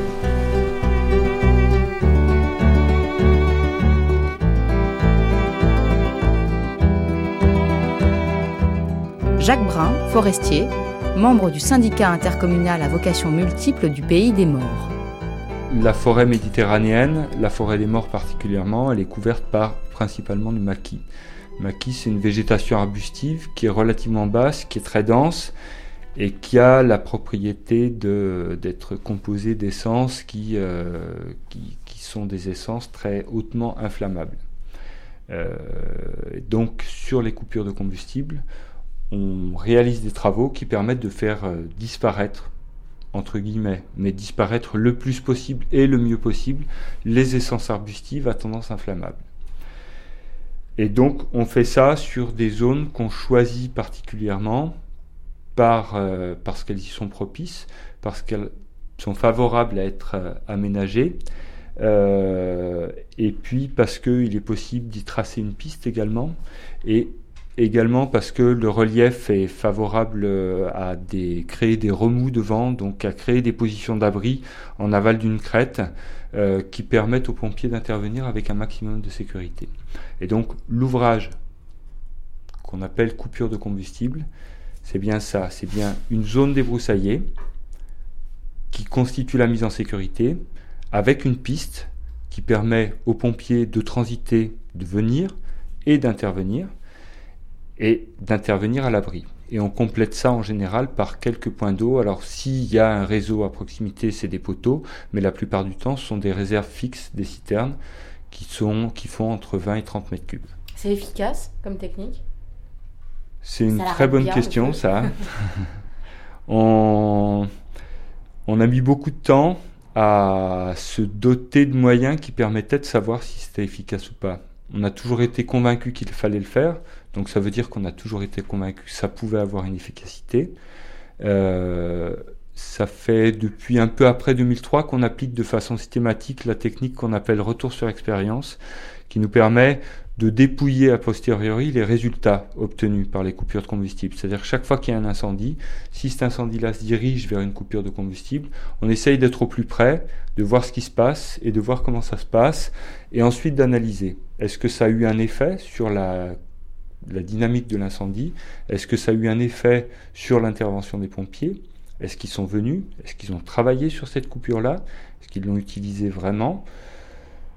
Jacques Brun, forestier, membre du syndicat intercommunal à vocation multiple du Pays des Morts. La forêt méditerranéenne, la forêt des morts particulièrement, elle est couverte par principalement du maquis. Le maquis, c'est une végétation arbustive qui est relativement basse, qui est très dense et qui a la propriété d'être composée d'essences qui, euh, qui, sont des essences très hautement inflammables. Euh, donc sur les coupures de combustible, on réalise des travaux qui permettent de faire euh, disparaître, entre guillemets, mais disparaître le plus possible et le mieux possible les essences arbustives à tendance inflammable. Et donc on fait ça sur des zones qu'on choisit particulièrement par, euh, parce qu'elles y sont propices, parce qu'elles sont favorables à être euh, aménagées, et puis parce qu'il est possible d'y tracer une piste également, et également parce que le relief est favorable euh, à créer des remous de vent, donc à créer des positions d'abri en aval d'une crête euh, qui permettent aux pompiers d'intervenir avec un maximum de sécurité. Et donc l'ouvrage qu'on appelle coupure de combustible, c'est bien ça, c'est bien une zone débroussaillée qui constitue la mise en sécurité avec une piste qui permet aux pompiers de transiter, de venir et d'intervenir et d'intervenir à l'abri. Et on complète ça en général par quelques points d'eau. Alors s'il y a un réseau à proximité, c'est des poteaux, mais la plupart du temps, ce sont des réserves fixes, des citernes, qui, sont, qui font entre 20 et 30 mètres cubes. C'est efficace comme technique? C'est une très bonne question, ça. on, on a mis beaucoup de temps à se doter de moyens qui permettaient de savoir si c'était efficace ou pas. On a toujours été convaincu qu'il fallait le faire. Donc ça veut dire qu'on a toujours été convaincu que ça pouvait avoir une efficacité. Euh, ça fait depuis un peu après 2003 qu'on applique de façon systématique la technique qu'on appelle retour sur expérience, qui nous permet de dépouiller a posteriori les résultats obtenus par les coupures de combustible. C'est-à-dire chaque fois qu'il y a un incendie, si cet incendie-là se dirige vers une coupure de combustible, on essaye d'être au plus près, de voir ce qui se passe et de voir comment ça se passe, et ensuite d'analyser. Est-ce que ça a eu un effet sur la la dynamique de l'incendie. Est-ce que ça a eu un effet sur l'intervention des pompiers? Est-ce qu'ils sont venus? Est-ce qu'ils ont travaillé sur cette coupure-là? Est-ce qu'ils l'ont utilisée vraiment?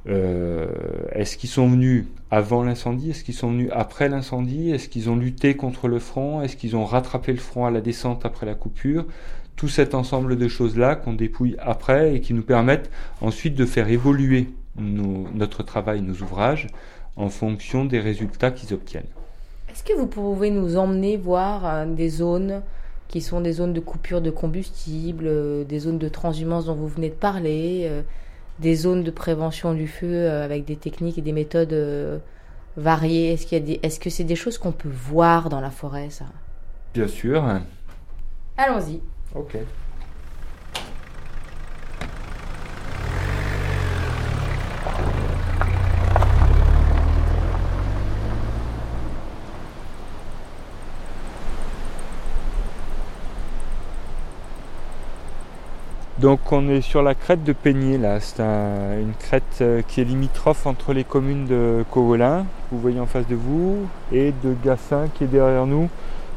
Euh, Est-ce qu'ils sont venus avant l'incendie? Est-ce qu'ils sont venus après l'incendie? Est-ce qu'ils ont lutté contre le front? Est-ce qu'ils ont rattrapé le front à la descente après la coupure? Tout cet ensemble de choses-là qu'on dépouille après et qui nous permettent ensuite de faire évoluer notre travail, nos ouvrages, en fonction des résultats qu'ils obtiennent. Est-ce que vous pouvez nous emmener voir euh, des zones qui sont des zones de coupure de combustible, euh, des zones de transhumance dont vous venez de parler, euh, des zones de prévention du feu avec des techniques et des méthodes variées? Est-ce qu'il y est-ce que c'est des choses qu'on peut voir dans la forêt, ça? Bien sûr. Allons-y. Ok. Donc on est sur la crête de Peigné là, c'est une crête euh, qui est limitrophe entre les communes de Cogolin, vous voyez en face de vous, et de Gassin qui est derrière nous,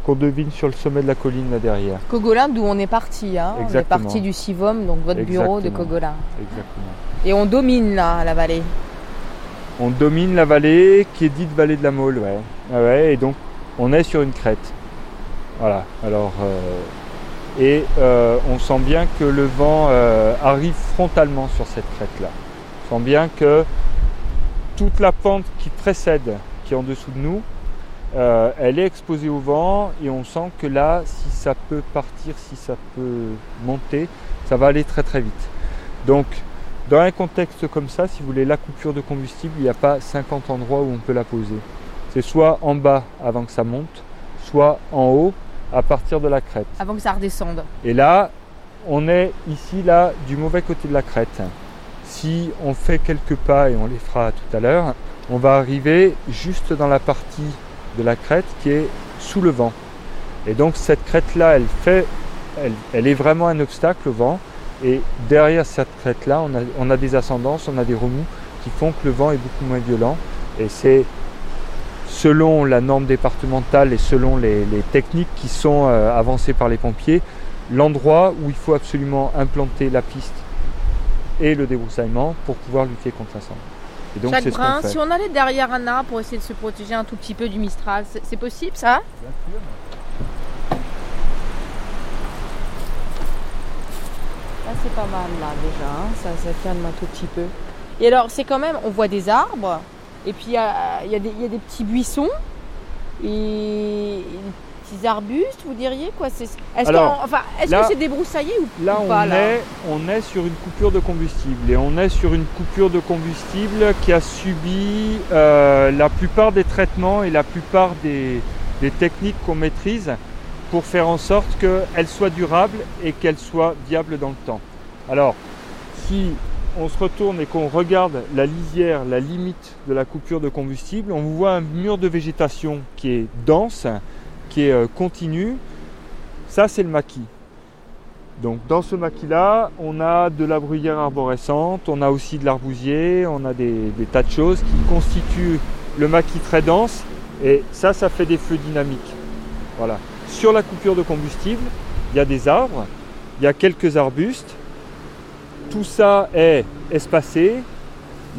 qu'on devine sur le sommet de la colline là derrière. Cogolin d'où on est parti, hein on est parti du Sivom, donc votre bureau de Cogolin. Exactement. Et on domine là la vallée. On domine la vallée qui est dite vallée de la Mole, ouais. Ah ouais et donc on est sur une crête. Voilà, alors... Euh, et euh, on sent bien que le vent euh, arrive frontalement sur cette crête-là. On sent bien que toute la pente qui précède, qui est en dessous de nous, euh, elle est exposée au vent et on sent que là, si ça peut partir, si ça peut monter, ça va aller très très vite. Donc, dans un contexte comme ça, si vous voulez la coupure de combustible, il n'y a pas 50 endroits où on peut la poser. C'est soit en bas avant que ça monte, soit en haut à partir de la crête. Avant que ça redescende. Et là, on est ici, là, du mauvais côté de la crête. Si on fait quelques pas, et on les fera tout à l'heure, on va arriver juste dans la partie de la crête qui est sous le vent. Et donc cette crête-là, elle, fait, elle, est vraiment un obstacle au vent. Et derrière cette crête-là, on a, on a des ascendances, on a des remous qui font que le vent est beaucoup moins violent. Et c'est selon la norme départementale et selon les, techniques qui sont euh, avancées par les pompiers, l'endroit où il faut absolument implanter la piste et le débroussaillement pour pouvoir lutter contre l'incendie. Et donc, brin, si on allait derrière un arbre pour essayer de se protéger un tout petit peu du Mistral, c'est possible ça? Bien sûr. Là c'est pas mal là déjà, hein. ça, ça calme un tout petit peu. Et alors c'est quand même, on voit des arbres, et puis il y a, des petits buissons et des petits arbustes, vous diriez quoi Est-ce que c'est débroussaillé ou, là, pas on est, on est sur une coupure de combustible et on est sur une coupure de combustible qui a subi euh, la plupart des traitements et la plupart des, des techniques qu'on maîtrise pour faire en sorte qu'elle soit durable et qu'elle soit viable dans le temps. Alors, si on se retourne et qu'on regarde la lisière, la limite de la coupure de combustible, on voit un mur de végétation qui est dense, qui est euh, continu. Ça, c'est le maquis. Donc dans ce maquis-là, on a de la bruyère arborescente, on a aussi de l'arbousier, on a des, tas de choses qui constituent le maquis très dense et ça, ça fait des feux dynamiques. Voilà. Sur la coupure de combustible, il y a des arbres, il y a quelques arbustes. Tout ça est espacé.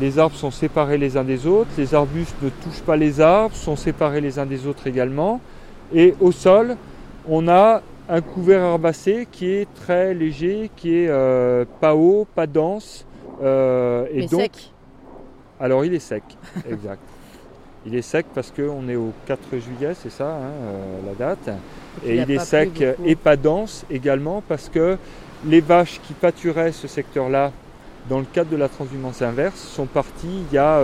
Les arbres sont séparés les uns des autres. Les arbustes ne touchent pas les arbres, sont séparés les uns des autres également. Et au sol, on a un couvert herbacé qui est très léger, qui est euh, pas haut, pas dense. Euh, et donc, sec. Alors il est sec, exact. Il est sec parce qu'on est au 4 juillet, c'est ça hein, euh, la date. Et il, est sec et pas dense également parce que les vaches qui pâturaient ce secteur-là dans le cadre de la transhumance inverse sont parties il y a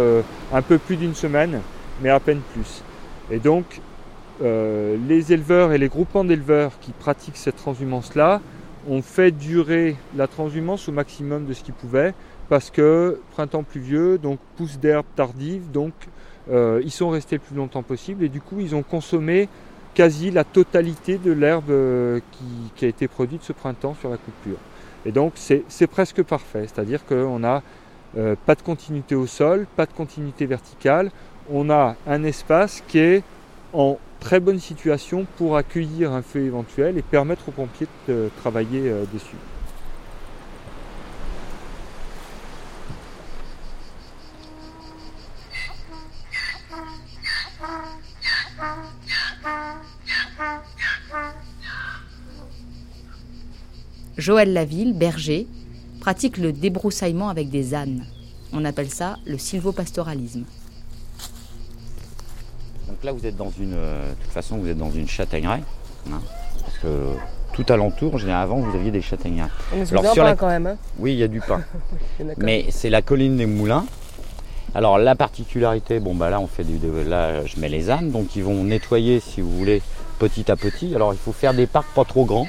un peu plus d'une semaine, mais à peine plus. Et donc euh, les éleveurs et les groupements d'éleveurs qui pratiquent cette transhumance-là ont fait durer la transhumance au maximum de ce qu'ils pouvaient parce que printemps pluvieux, donc pousse d'herbe tardive, donc euh, ils sont restés le plus longtemps possible et du coup ils ont consommé quasi la totalité de l'herbe euh, qui, a été produite ce printemps sur la coupure. Et donc c'est presque parfait, c'est-à-dire qu'on n'a pas de continuité au sol, pas de continuité verticale, on a un espace qui est en très bonne situation pour accueillir un feu éventuel et permettre aux pompiers de travailler euh, dessus. Joël Laville, berger, pratique le débroussaillement avec des ânes. On appelle ça le silvopastoralisme là, vous êtes dans une. Euh, de toute façon, vous êtes dans une châtaigneraie. Hein, parce que tout alentour, avant, vous aviez des châtaigneraies. On Alors, sur la... quand même. Hein. oui, il y a du pain. Mais c'est la colline des moulins. Alors la particularité, bon bah là on fait du, là je mets les ânes, donc ils vont nettoyer si vous voulez petit à petit. Alors il faut faire des parcs pas trop grands,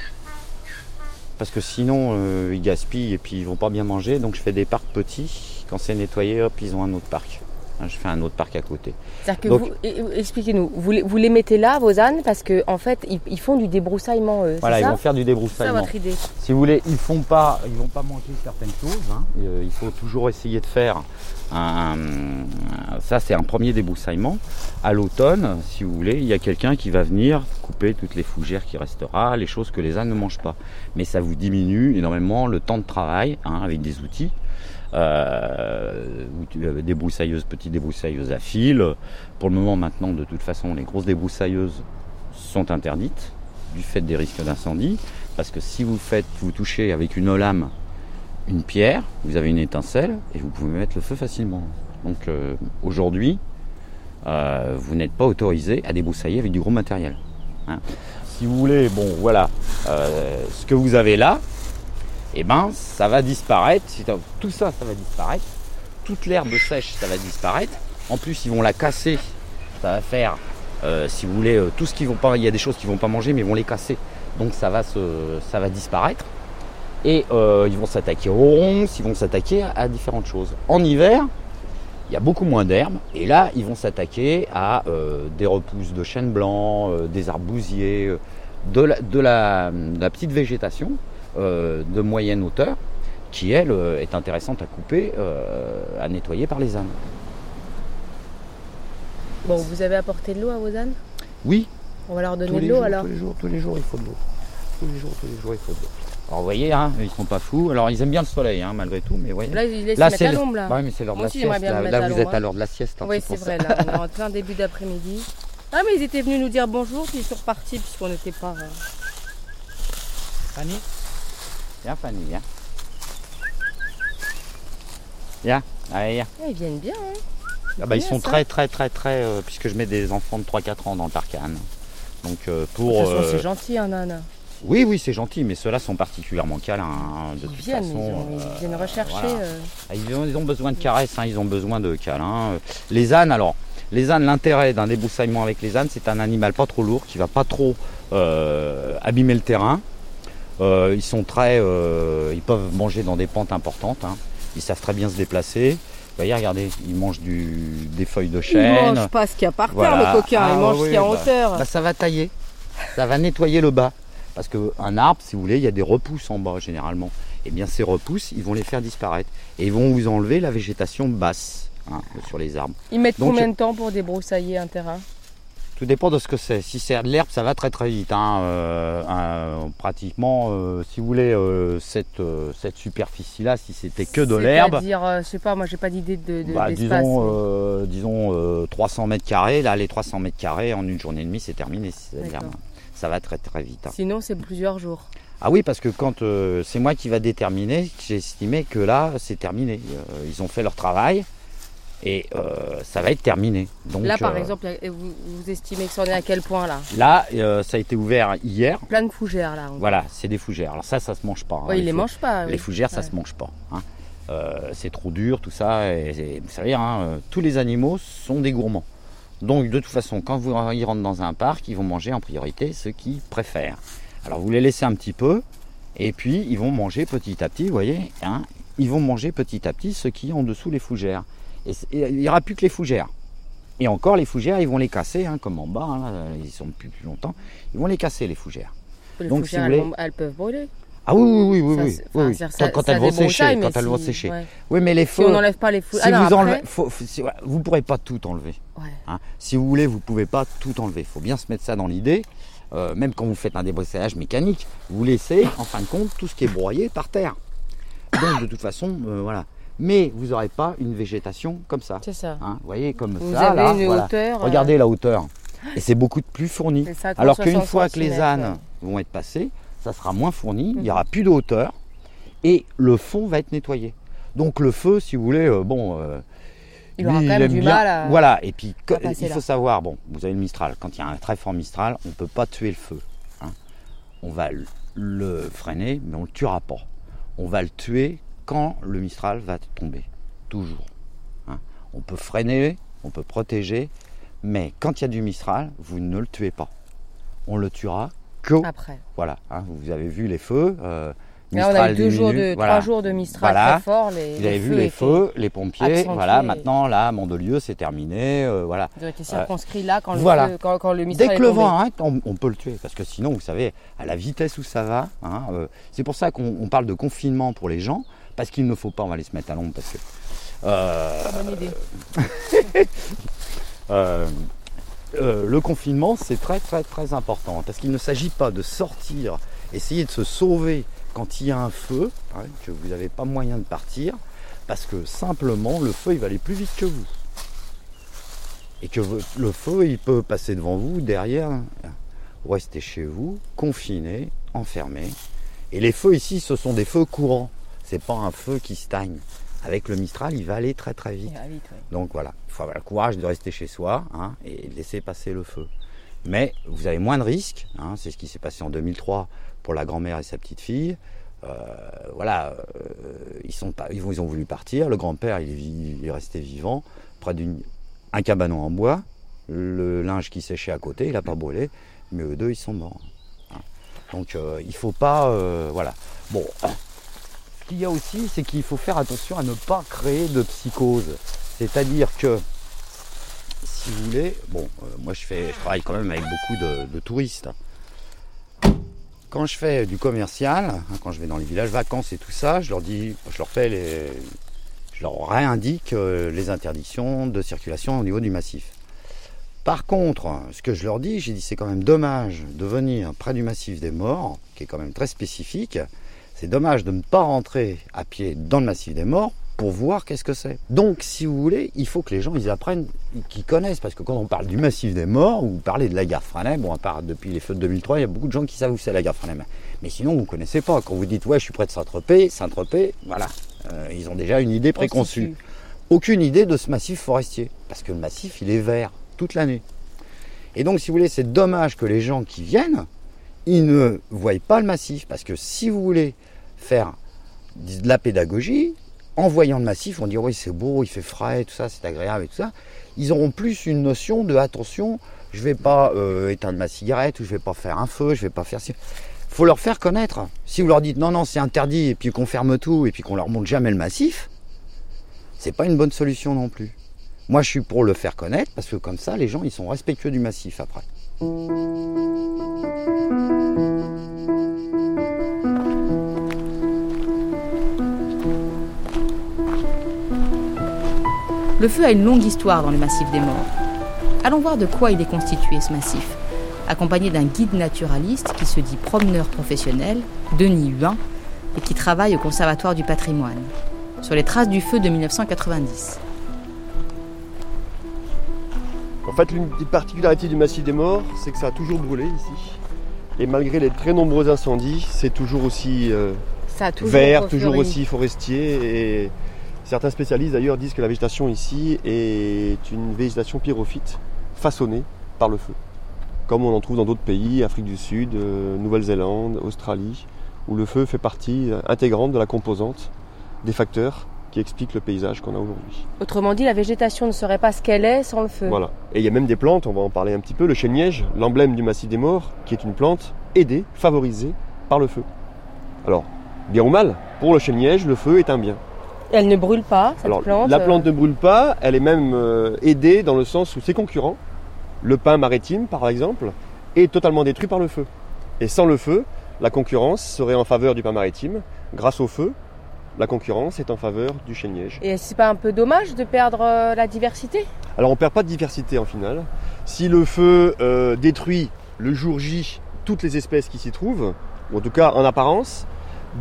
parce que sinon euh, ils gaspillent et puis ils vont pas bien manger. Donc je fais des parcs petits. Quand c'est nettoyé, hop ils ont un autre parc. Hein, je fais un autre parc à côté. Que vous, expliquez-nous, vous, vous, les mettez là, vos ânes, parce qu'en en fait, ils, font du débroussaillement. voilà, ils vont faire du débroussaillement. C'est votre idée. Si vous voulez, ils font pas, ils vont pas manger certaines choses. Hein. Euh, il faut toujours essayer de faire un, ça, c'est un premier débroussaillement. À l'automne, si vous voulez, il y a quelqu'un qui va venir couper toutes les fougères qui restera, les choses que les ânes ne mangent pas. Mais ça vous diminue énormément le temps de travail hein, avec des outils euh, débroussailleuses, petites débroussailleuses à fil. Pour le moment maintenant, de toute façon, les grosses débroussailleuses sont interdites du fait des risques d'incendie. Parce que si vous faites, vous touchez avec une lame une pierre, vous avez une étincelle et vous pouvez mettre le feu facilement. Donc euh, aujourd'hui, euh, vous n'êtes pas autorisé à débroussailler avec du gros matériel. Hein. Si vous voulez, bon voilà, euh, ce que vous avez là, eh ben ça va disparaître. Tout ça, ça va disparaître. Toute l'herbe sèche, ça va disparaître. En plus, ils vont la casser. Ça va faire, euh, si vous voulez, euh, tout ce qu'ils vont pas. Il y a des choses qu'ils vont pas manger, mais ils vont les casser. Donc ça va se, disparaître. Et euh, ils vont s'attaquer aux ronces, ils vont s'attaquer à, différentes choses. En hiver, il y a beaucoup moins d'herbes. Et là, ils vont s'attaquer à des repousses de chênes blancs, des arbousiers, de la petite végétation de moyenne hauteur qui, elle, euh, est intéressante à couper, euh, à nettoyer par les ânes. Bon, vous avez apporté de l'eau à vos ânes? Oui. On va leur donner de l'eau alors Tous les jours, tous les jours, il faut de l'eau. Tous les jours, tous les jours, il faut de l'eau. Alors vous voyez, hein, ils sont pas fous. Alors ils aiment bien le soleil, hein, malgré tout, mais voyez. Là, ils laissent là, à l'ombre là. Oui, mais c'est l'heure de la sieste. Là, vous êtes à l'heure de la sieste. oui, c'est vrai. Là, on est en plein début d'après-midi. Ah, mais ils étaient venus nous dire bonjour, puis ils sont repartis puisqu'on n'était pas. Fanny Viens Fanny, viens. Viens, allez, viens. ils viennent bien. Hein. Ah bah, ils sont très très très très euh, puisque je mets des enfants de 3-4 ans dans le parc Donc euh, pour. De toute c'est euh, gentil un âne. Oui oui c'est gentil mais ceux-là sont particulièrement câlins hein, de ils toute viennent, façon. Ils, viennent rechercher. Ah, ils, ont, besoin de caresses, hein, ils ont besoin de câlins. Les ânes alors. Les ânes, l'intérêt d'un débroussaillement avec les ânes, c'est un animal pas trop lourd, qui va pas trop abîmer le terrain, euh, ils sont très, euh, ils peuvent manger dans des pentes importantes. Hein. Ils savent très bien se déplacer. Vous voyez, regardez, ils mangent du, des feuilles de chêne. Ils mangent pas ce qu'il y a par terre, le coquin. ils ah, mangent ce qu'il y a en bah, hauteur. Bah, ça va tailler. Ça va nettoyer le bas. Parce qu'un arbre, si vous voulez, il y a des repousses en bas généralement. Et eh bien ces repousses, ils vont les faire disparaître. Et ils vont vous enlever la végétation basse hein, sur les arbres. Ils mettent combien de temps pour débroussailler un terrain? Tout dépend de ce que c'est. Si c'est de l'herbe, ça va très très vite. Hein. Euh, pratiquement, euh, si vous voulez, euh, cette, cette superficie-là, si c'était que de l'herbe. C'est-à-dire, je sais pas, moi j'ai pas d'idée de, de bah, Disons, disons 300 mètres carrés. Là, les 300 mètres carrés en une journée et demie, c'est terminé. Ça va très très vite. Hein. Sinon, c'est plusieurs jours. Ah oui, parce que quand c'est moi qui va déterminer, j'ai estimé que là, c'est terminé. ils ont fait leur travail et euh, ça va être terminé. Donc, là, par euh, exemple, vous, estimez que ça en est à quel point là? Là, euh, ça a été ouvert hier. Plein de fougères là. Voilà, c'est des fougères. Alors ça, ça se mange pas. Hein. Oui, ils les mangent pas. Les fougères, ça se mange pas. Hein. c'est trop dur, tout ça. Et, vous savez, hein, tous les animaux sont des gourmands. Donc de toute façon, quand vous y rentrez dans un parc, ils vont manger en priorité ce qu'ils préfèrent. Alors vous les laissez un petit peu, et puis ils vont manger petit à petit, vous voyez, ils vont manger petit à petit ce qui est en dessous les fougères. Et, il n'y aura plus que les fougères. Et encore, les fougères, ils vont les casser, hein, comme en bas, hein, ils sont depuis plus longtemps. Ils vont les casser, les fougères. Les Donc, fougères, si vous elles, peuvent brûler. Ah oui, oui, oui, oui, oui. quand, elles vont sécher, quand elles vont sécher. Oui, mais les feux. Si on n'enlève pas les fougères. Si ah vous ne pourrez pas tout enlever. Hein. Si vous voulez, vous ne pouvez pas tout enlever. Il faut bien se mettre ça dans l'idée. Euh, même quand vous faites un débroussaillage mécanique, vous laissez, en fin de compte, tout ce qui est broyé par terre. Donc, de toute façon, euh, voilà mais vous n'aurez pas une végétation comme ça. C'est ça. Hein, vous voyez, comme vous ça. Avez une hauteur. Euh, Regardez la hauteur. Et c'est beaucoup plus fourni. Alors qu'une fois que les ânes vont être passés, ça sera moins fourni, il n'y aura mhm. plus de hauteur, et le fond va être nettoyé. Donc le feu, si vous voulez, euh, bon. Euh, il aura quand même du mal à. Voilà, et puis il faut savoir, bon, vous avez le Mistral, quand il y a un très fort Mistral, on ne peut pas tuer le feu. Hein. On va le freiner, mais on ne le tuera pas. On va le tuer quand le Mistral va tomber. Toujours. Hein. On peut freiner, on peut protéger, mais quand il y a du Mistral, vous ne le tuez pas. On le tuera que après. Voilà. Hein. vous avez vu les feux. Euh, Là, on a eu deux jours de, trois jours de Mistral très fort. Les, vous avez vu les feux, les pompiers. Voilà, maintenant, là, Mandelieu, c'est terminé. Euh, voilà. Ils ont été circonscrits là quand, le, quand, le Mistral Dès que le vent arrête, on, peut le tuer. Parce que sinon, vous savez, à la vitesse où ça va, hein, euh, c'est pour ça qu'on parle de confinement pour les gens. Parce qu'il ne faut pas, on va aller se mettre à l'ombre parce que. Euh, bonne idée. Euh, euh, le confinement, c'est très très très important parce qu'il ne s'agit pas de sortir, essayer de se sauver quand il y a un feu, hein, que vous n'avez pas moyen de partir, parce que simplement le feu il va aller plus vite que vous. Et que le feu il peut passer devant vous, derrière, vous restez chez vous, confiné, enfermé. Et les feux ici, ce sont des feux courants c'est pas un feu qui stagne. Avec le Mistral, il va aller très très vite. Donc voilà, il faut avoir le courage de rester chez soi hein, et de laisser passer le feu. Mais vous avez moins de risques, hein, c'est ce qui s'est passé en 2003 pour la grand-mère et sa petite fille. Euh, voilà, euh, ils, sont pas, ils, ont voulu partir. Le grand-père, il, est resté vivant près d'un cabanon en bois. Le linge qui séchait à côté, il n'a pas brûlé. Mais eux deux, ils sont morts. Hein. Donc euh, il faut pas, voilà. Bon, ce qu'il y a aussi, c'est qu'il faut faire attention à ne pas créer de psychose. C'est-à-dire que, si vous voulez, bon, euh, moi je, fais, je travaille quand même avec beaucoup de, touristes. Quand je fais du commercial, hein, quand je vais dans les villages vacances et tout ça, je leur dis, je leur fais les, je leur réindique euh, les interdictions de circulation au niveau du massif. Par contre, ce que je leur dis, j'ai dit c'est quand même dommage de venir près du massif des morts, qui est quand même très spécifique, c'est dommage de ne pas rentrer à pied dans le massif des morts pour voir qu'est-ce que c'est. Donc, si vous voulez, il faut que les gens ils apprennent, qu'ils connaissent, parce que quand on parle du massif des morts, ou vous parlez de la gare Freinet, bon, à part depuis les feux de 2003, il y a beaucoup de gens qui savent où c'est la gare Freinet. Mais sinon, vous ne connaissez pas. Quand vous dites, ouais, je suis près de Saint-Tropez, Saint-Tropez, voilà, euh, ils ont déjà une idée préconçue. Aucune idée de ce massif forestier, parce que le massif, il est vert toute l'année. Et donc, si vous voulez, c'est dommage que les gens qui viennent, ils ne voient pas le massif. Parce que si vous voulez faire de la pédagogie, en voyant le massif, on dit oui c'est beau, il fait frais, tout ça, c'est agréable et tout ça. Ils auront plus une notion de attention, je vais pas euh, éteindre ma cigarette ou je vais pas faire un feu, je vais pas faire Il faut leur faire connaître. Si vous leur dites non non c'est interdit et puis qu'on ferme tout et puis qu'on leur montre jamais le massif, c'est pas une bonne solution non plus. Moi je suis pour le faire connaître parce que comme ça les gens ils sont respectueux du massif après. Le feu a une longue histoire dans le massif des Morts. Allons voir de quoi il est constitué ce massif, accompagné d'un guide naturaliste qui se dit promeneur professionnel, Denis Huin, et qui travaille au Conservatoire du patrimoine, sur les traces du feu de 1990. En fait, l'une des particularités du massif des morts, c'est que ça a toujours brûlé ici. Et malgré les très nombreux incendies, c'est toujours aussi euh, vert, toujours aussi forestier. Et certains spécialistes d'ailleurs disent que la végétation ici est une végétation pyrophyte façonnée par le feu. Comme on en trouve dans d'autres pays, Afrique du Sud, euh, Nouvelle-Zélande, Australie, où le feu fait partie intégrante de la composante des facteurs qui expliquent le paysage qu'on a aujourd'hui. Autrement dit, la végétation ne serait pas ce qu'elle est sans le feu. Voilà. Et il y a même des plantes, on va en parler un petit peu, le chêne-liège, l'emblème du massif des morts, qui est une plante aidée, favorisée par le feu. Alors, bien ou mal, pour le chêne-liège, le feu est un bien. Elle ne brûle pas, cette Alors, plante La plante ne brûle pas, elle est même euh, aidée dans le sens où ses concurrents, le pin maritime par exemple, est totalement détruit par le feu. Et sans le feu, la concurrence serait en faveur du pain maritime. Grâce au feu, la concurrence est en faveur du chêne-liège. Et c'est pas un peu dommage de perdre euh, la diversité? Alors on perd pas de diversité en final. Si le feu euh, détruit le jour J toutes les espèces qui s'y trouvent, ou en tout cas en apparence,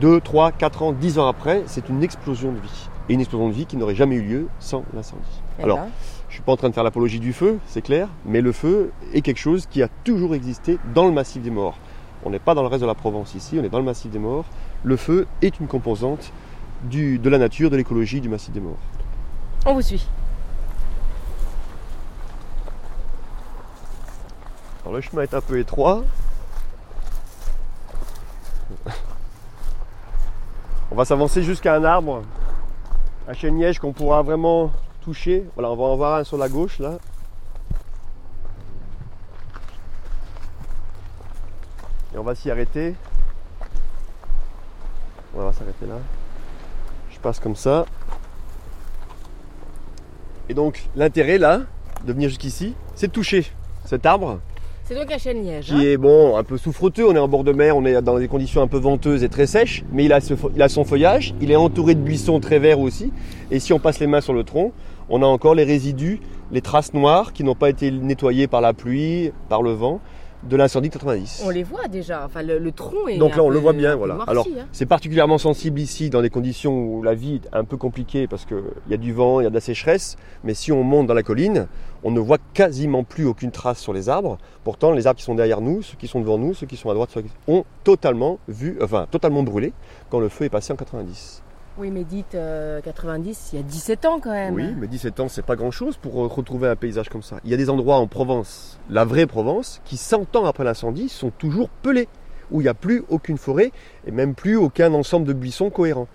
2, 3, 4 ans, 10 ans après, c'est une explosion de vie. Et une explosion de vie qui n'aurait jamais eu lieu sans l'incendie. Eh Alors, ben. je ne suis pas en train de faire l'apologie du feu, c'est clair, mais le feu est quelque chose qui a toujours existé dans le massif des morts. On n'est pas dans le reste de la Provence ici, on est dans le massif des morts. Le feu est une composante du, de la nature, de l'écologie du massif des morts. On vous suit. Alors le chemin est un peu étroit. On va s'avancer jusqu'à un arbre, un chêne-liège qu'on pourra vraiment toucher. Voilà, on va en voir un sur la gauche là. Et on va s'y arrêter. On va s'arrêter là. Passe comme ça. Et donc l'intérêt là, de venir jusqu'ici, c'est de toucher cet arbre C'est donc un chêne-liège. qui est bon, un peu souffreteux. On est en bord de mer, on est dans des conditions un peu venteuses et très sèches, mais il a, ce- il a son feuillage. Il est entouré de buissons très verts aussi. Et si on passe les mains sur le tronc, on a encore les résidus, les traces noires qui n'ont pas été nettoyées par la pluie, par le vent, de l'incendie de 90. On les voit déjà. Enfin, le, le tronc est. Donc là, on le voit bien, voilà. Alors, hein. c'est particulièrement sensible ici dans des conditions où la vie est un peu compliquée parce qu'il y a du vent, il y a de la sécheresse. Mais si on monte dans la colline, on ne voit quasiment plus aucune trace sur les arbres. Pourtant, les arbres qui sont derrière nous, ceux qui sont devant nous, ceux qui sont à droite, ceux qui- ont totalement vu, enfin, totalement brûlé quand le feu est passé en 90. Oui, mais dites euh, 90, il y a 17 ans quand même. Oui, mais 17 ans, c'est pas grand chose pour euh, retrouver un paysage comme ça. Il y a des endroits en Provence, la vraie Provence, qui 100 ans après l'incendie sont toujours pelés, où il n'y a plus aucune forêt et même plus aucun ensemble de buissons cohérents.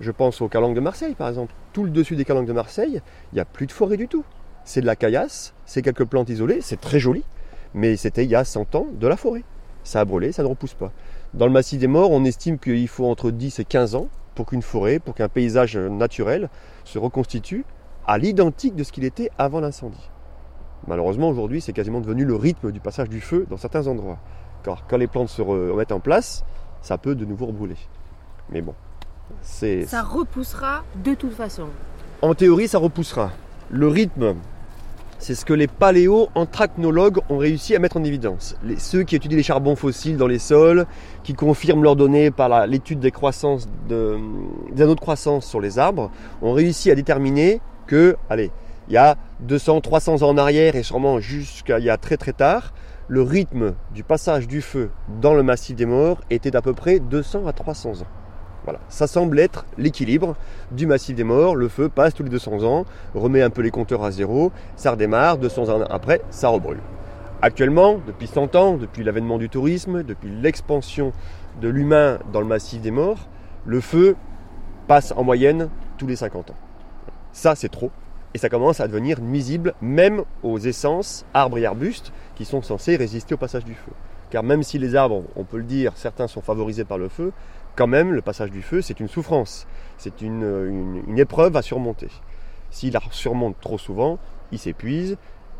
Je pense aux calanques de Marseille, par exemple. Tout le dessus des calanques de Marseille, il n'y a plus de forêt du tout. C'est de la caillasse, c'est quelques plantes isolées, c'est très joli, mais c'était il y a 100 ans de la forêt. Ça a brûlé, ça ne repousse pas. Dans le massif des morts, on estime qu'il faut entre 10 et 15 ans pour qu'une forêt, pour qu'un paysage naturel se reconstitue à l'identique de ce qu'il était avant l'incendie. Malheureusement, aujourd'hui, c'est quasiment devenu le rythme du passage du feu dans certains endroits. Car quand les plantes se remettent en place, ça peut de nouveau brûler. Mais bon, c'est... Ça repoussera de toute façon. En théorie, ça repoussera. Le rythme, c'est ce que les paléo-anthracnologues ont réussi à mettre en évidence. Ceux qui étudient les charbons fossiles dans les sols, qui confirment leurs données par l'étude des croissances de- des anneaux de croissance sur les arbres, ont réussi à déterminer que, allez, il y a 200, 300 ans en arrière et sûrement jusqu'à il y a très très tard, le rythme du passage du feu dans le massif des morts était d'à peu près 200 à 300 ans. Voilà, ça semble être l'équilibre du massif des morts. Le feu passe tous les 200 ans, remet un peu les compteurs à zéro, ça redémarre, 200 ans après, ça rebrûle. Actuellement, depuis 100 ans, depuis l'avènement du tourisme, depuis l'expansion de l'humain dans le massif des morts, le feu passe en moyenne tous les 50 ans. Ça, c'est trop. Et ça commence à devenir nuisible même aux essences, arbres et arbustes, qui sont censés résister au passage du feu. Car même si les arbres, on peut le dire, certains sont favorisés par le feu, quand même, le passage du feu, c'est une souffrance. C'est une, une- une épreuve à surmonter. S'il la surmonte trop souvent, il s'épuise.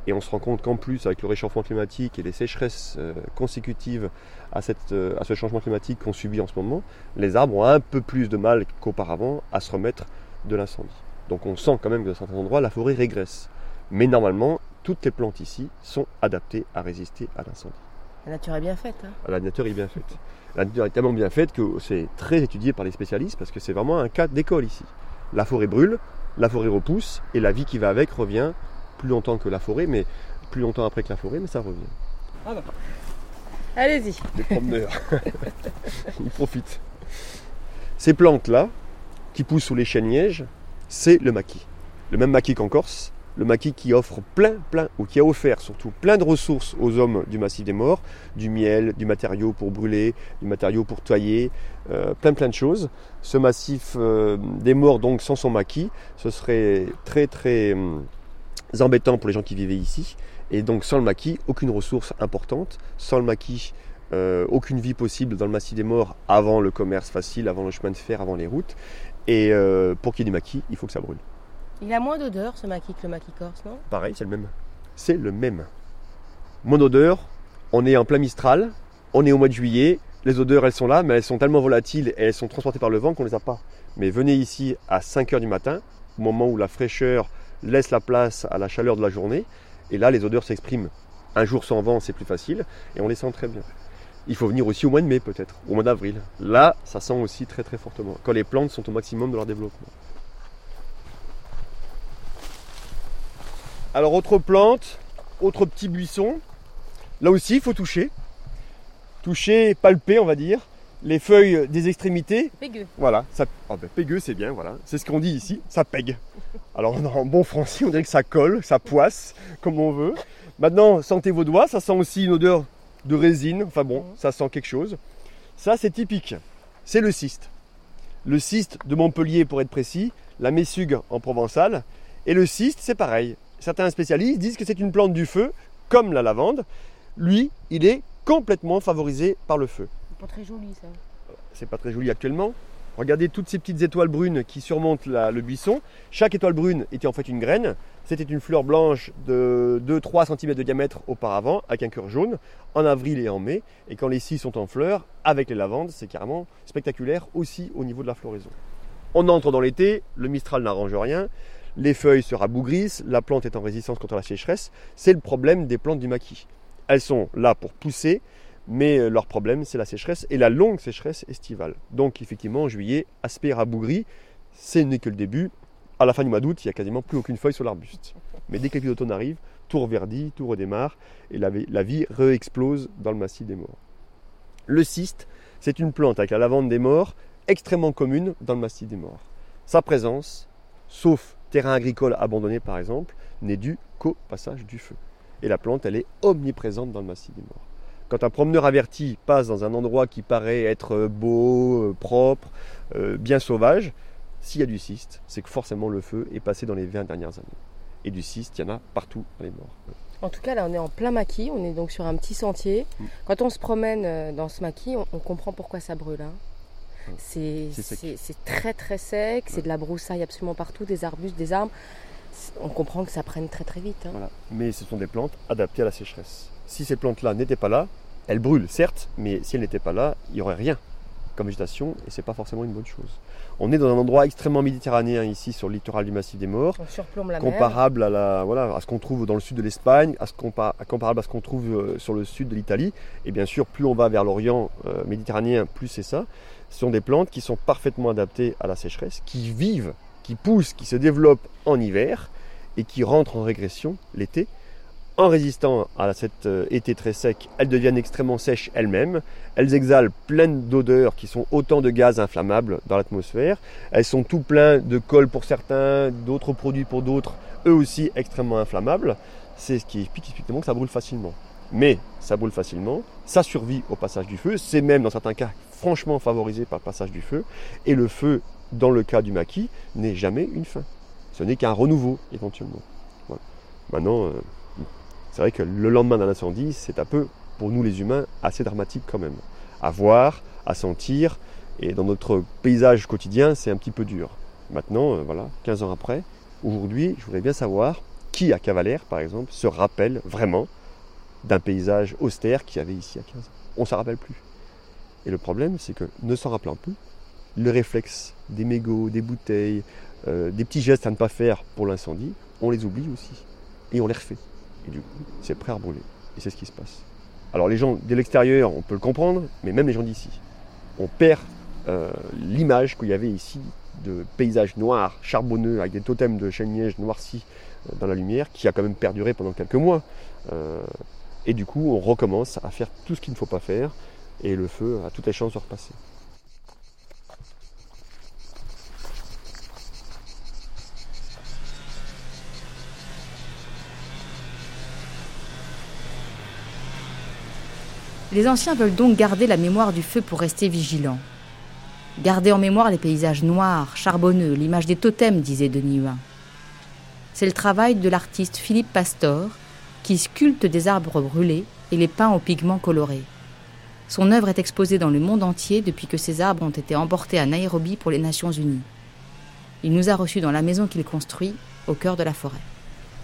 Et on se rend compte qu'en plus, avec le réchauffement climatique et les sécheresses euh, consécutives à, cette, euh, à ce changement climatique qu'on subit en ce moment, les arbres ont un peu plus de mal qu'auparavant à se remettre de l'incendie. Donc on sent quand même que dans certains endroits, la forêt régresse. Mais normalement, toutes les plantes ici sont adaptées à résister à l'incendie. La nature est bien faite. Hein. La nature est bien faite. La nature est tellement bien faite que c'est très étudié par les spécialistes parce que c'est vraiment un cas d'école ici. La forêt brûle, la forêt repousse et la vie qui va avec revient plus longtemps que la forêt, mais plus longtemps après que la forêt, mais ça revient. Ah Allez-y. Les promeneurs. Ils profitent. Ces plantes-là, qui poussent sous les chênes c'est le maquis. Le même maquis qu'en Corse, le maquis qui offre plein, plein, ou qui a offert surtout plein de ressources aux hommes du massif des morts, du miel, du matériau pour brûler, du matériau pour toyer, euh, plein, plein de choses. Ce massif euh, des morts, donc sans son maquis, ce serait très, très hum, embêtant pour les gens qui vivaient ici. Et donc sans le maquis, aucune ressource importante, sans le maquis, euh, aucune vie possible dans le massif des morts avant le commerce facile, avant le chemin de fer, avant les routes. Et pour qu'il y ait du maquis, il faut que ça brûle. Il a moins d'odeur ce maquis que le maquis corse, non? Pareil, c'est le même. C'est le même. Moins d'odeur, on est en plein Mistral, on est au mois de juillet, les odeurs elles sont là, mais elles sont tellement volatiles et elles sont transportées par le vent qu'on ne les a pas. Mais venez ici à 5h du matin, au moment où la fraîcheur laisse la place à la chaleur de la journée, et là les odeurs s'expriment. Un jour sans vent, c'est plus facile, et on les sent très bien. Il faut venir aussi au mois de mai peut-être, au mois d'avril. Là, ça sent aussi très très fortement, quand les plantes sont au maximum de leur développement. Alors autre plante, autre petit buisson. Là aussi, il faut toucher. Toucher, palper, on va dire. Les feuilles des extrémités. Pégueux. Voilà, ça, oh pégueux, c'est bien, voilà. C'est ce qu'on dit ici, ça pègue. Alors en bon français, on dirait que ça colle, ça poisse, comme on veut. Maintenant, sentez vos doigts, ça sent aussi une odeur de résine. Enfin bon, ça sent quelque chose. Ça, c'est typique. C'est le cyste. Le cyste de Montpellier, pour être précis, la messugue en provençal. Et le cyste, c'est pareil certains spécialistes disent que c'est une plante du feu, comme la lavande. Lui, il est complètement favorisé par le feu. C'est pas très joli ça. C'est pas très joli actuellement. Regardez toutes ces petites étoiles brunes qui surmontent le buisson. Chaque étoile brune était en fait une graine. C'était une fleur blanche de 2-3 cm de diamètre auparavant, avec un cœur jaune, en avril et en mai. Et quand les six sont en fleurs, avec les lavandes, c'est carrément spectaculaire aussi au niveau de la floraison. On entre dans l'été, le Mistral n'arrange rien les feuilles se rabougrissent, la plante est en résistance contre la sécheresse. C'est le problème des plantes du maquis. Elles sont là pour pousser, mais euh, leur problème c'est la sécheresse et la longue sécheresse estivale. Donc effectivement en juillet, aspect rabougri, ce n'est que le début. À la fin du mois d'août, il n'y a quasiment plus aucune feuille sur l'arbuste. Mais dès que les d'automne arrivent, tout reverdit, tout redémarre et la, la vie réexplose dans le massif des morts. Le cyste, c'est une plante avec la lavande des morts extrêmement commune dans le massif des morts. Sa présence, sauf terrain agricole abandonné par exemple, n'est dû qu'au passage du feu. Et la plante, elle est omniprésente dans le massif des morts. Quand un promeneur averti passe dans un endroit qui paraît être beau, euh, propre, euh, bien sauvage, s'il y a du cyste, c'est que forcément le feu est passé dans les 20 dernières années. Et du cyste, il y en a partout dans les morts. En tout cas, là, on est en plein maquis, on est donc sur un petit sentier. Mm. Quand on se promène euh, dans ce maquis, on, comprend pourquoi ça brûle. Hein. C'est très très sec, c'est de la broussaille absolument partout, des arbustes, des arbres. On comprend que ça prenne très très vite. Hein. Mais ce sont des plantes adaptées à la sécheresse. Si ces plantes-là n'étaient pas là, elles brûlent, certes, mais si elles n'étaient pas là, il n'y aurait rien comme végétation et c'est pas forcément une bonne chose. On est dans un endroit extrêmement méditerranéen ici sur le littoral du Massif des Morts, comparable à la voilà à ce qu'on trouve dans le sud de l'Espagne, à ce comparable à ce qu'on trouve euh, sur le sud de l'Italie. Et bien sûr, plus on va vers l'Orient euh, méditerranéen, plus c'est ça. Ce sont des plantes qui sont parfaitement adaptées à la sécheresse, qui vivent, qui poussent, qui se développent en hiver et qui rentrent en régression l'été. En résistant à cet euh, été très sec, elles deviennent extrêmement sèches elles-mêmes. Elles exhalent pleines d'odeurs qui sont autant de gaz inflammables dans l'atmosphère. Elles sont tout plein de colle pour certains, d'autres produits pour d'autres, eux aussi extrêmement inflammables. C'est ce qui explique explicitement que ça brûle facilement. Mais ça brûle facilement, ça survit au passage du feu, c'est même dans certains cas franchement favorisé par le passage du feu, et le feu, dans le cas du maquis, n'est jamais une fin. Ce n'est qu'un renouveau, éventuellement. Maintenant, euh, c'est vrai que le lendemain d'un incendie, c'est un peu, pour nous les humains, assez dramatique quand même. À voir, à sentir, et dans notre paysage quotidien, c'est un petit peu dur. Maintenant, euh, voilà, 15 ans après, aujourd'hui, je voudrais bien savoir qui à Cavalère, par exemple, se rappelle vraiment d'un paysage austère qu'il y avait ici à 15 ans. On ne s'en rappelle plus. Et le problème, c'est que ne s'en rappelant plus, le réflexe des mégots, des bouteilles, euh, des petits gestes à ne pas faire pour l'incendie, on les oublie aussi. Et on les refait. Et du coup, c'est prêt à brûler. Et c'est ce qui se passe. Alors les gens de l'extérieur, on peut le comprendre, mais même les gens d'ici. On perd euh, l'image qu'il y avait ici de paysages noirs, charbonneux, avec des totems de chêne-liège noircis euh, dans la lumière, qui a quand même perduré pendant quelques mois. Et du coup, on recommence à faire tout ce qu'il ne faut pas faire, et le feu a toutes les chances de repasser. Les anciens veulent donc garder la mémoire du feu pour rester vigilants. Garder en mémoire les paysages noirs, charbonneux, l'image des totems, disait Denis Huin. C'est le travail de l'artiste Philippe Pastor, qui sculpte des arbres brûlés et les peint aux pigments colorés. Son œuvre est exposée dans le monde entier depuis que ces arbres ont été emportés à Nairobi pour les Nations Unies. Il nous a reçus dans la maison qu'il construit, au cœur de la forêt.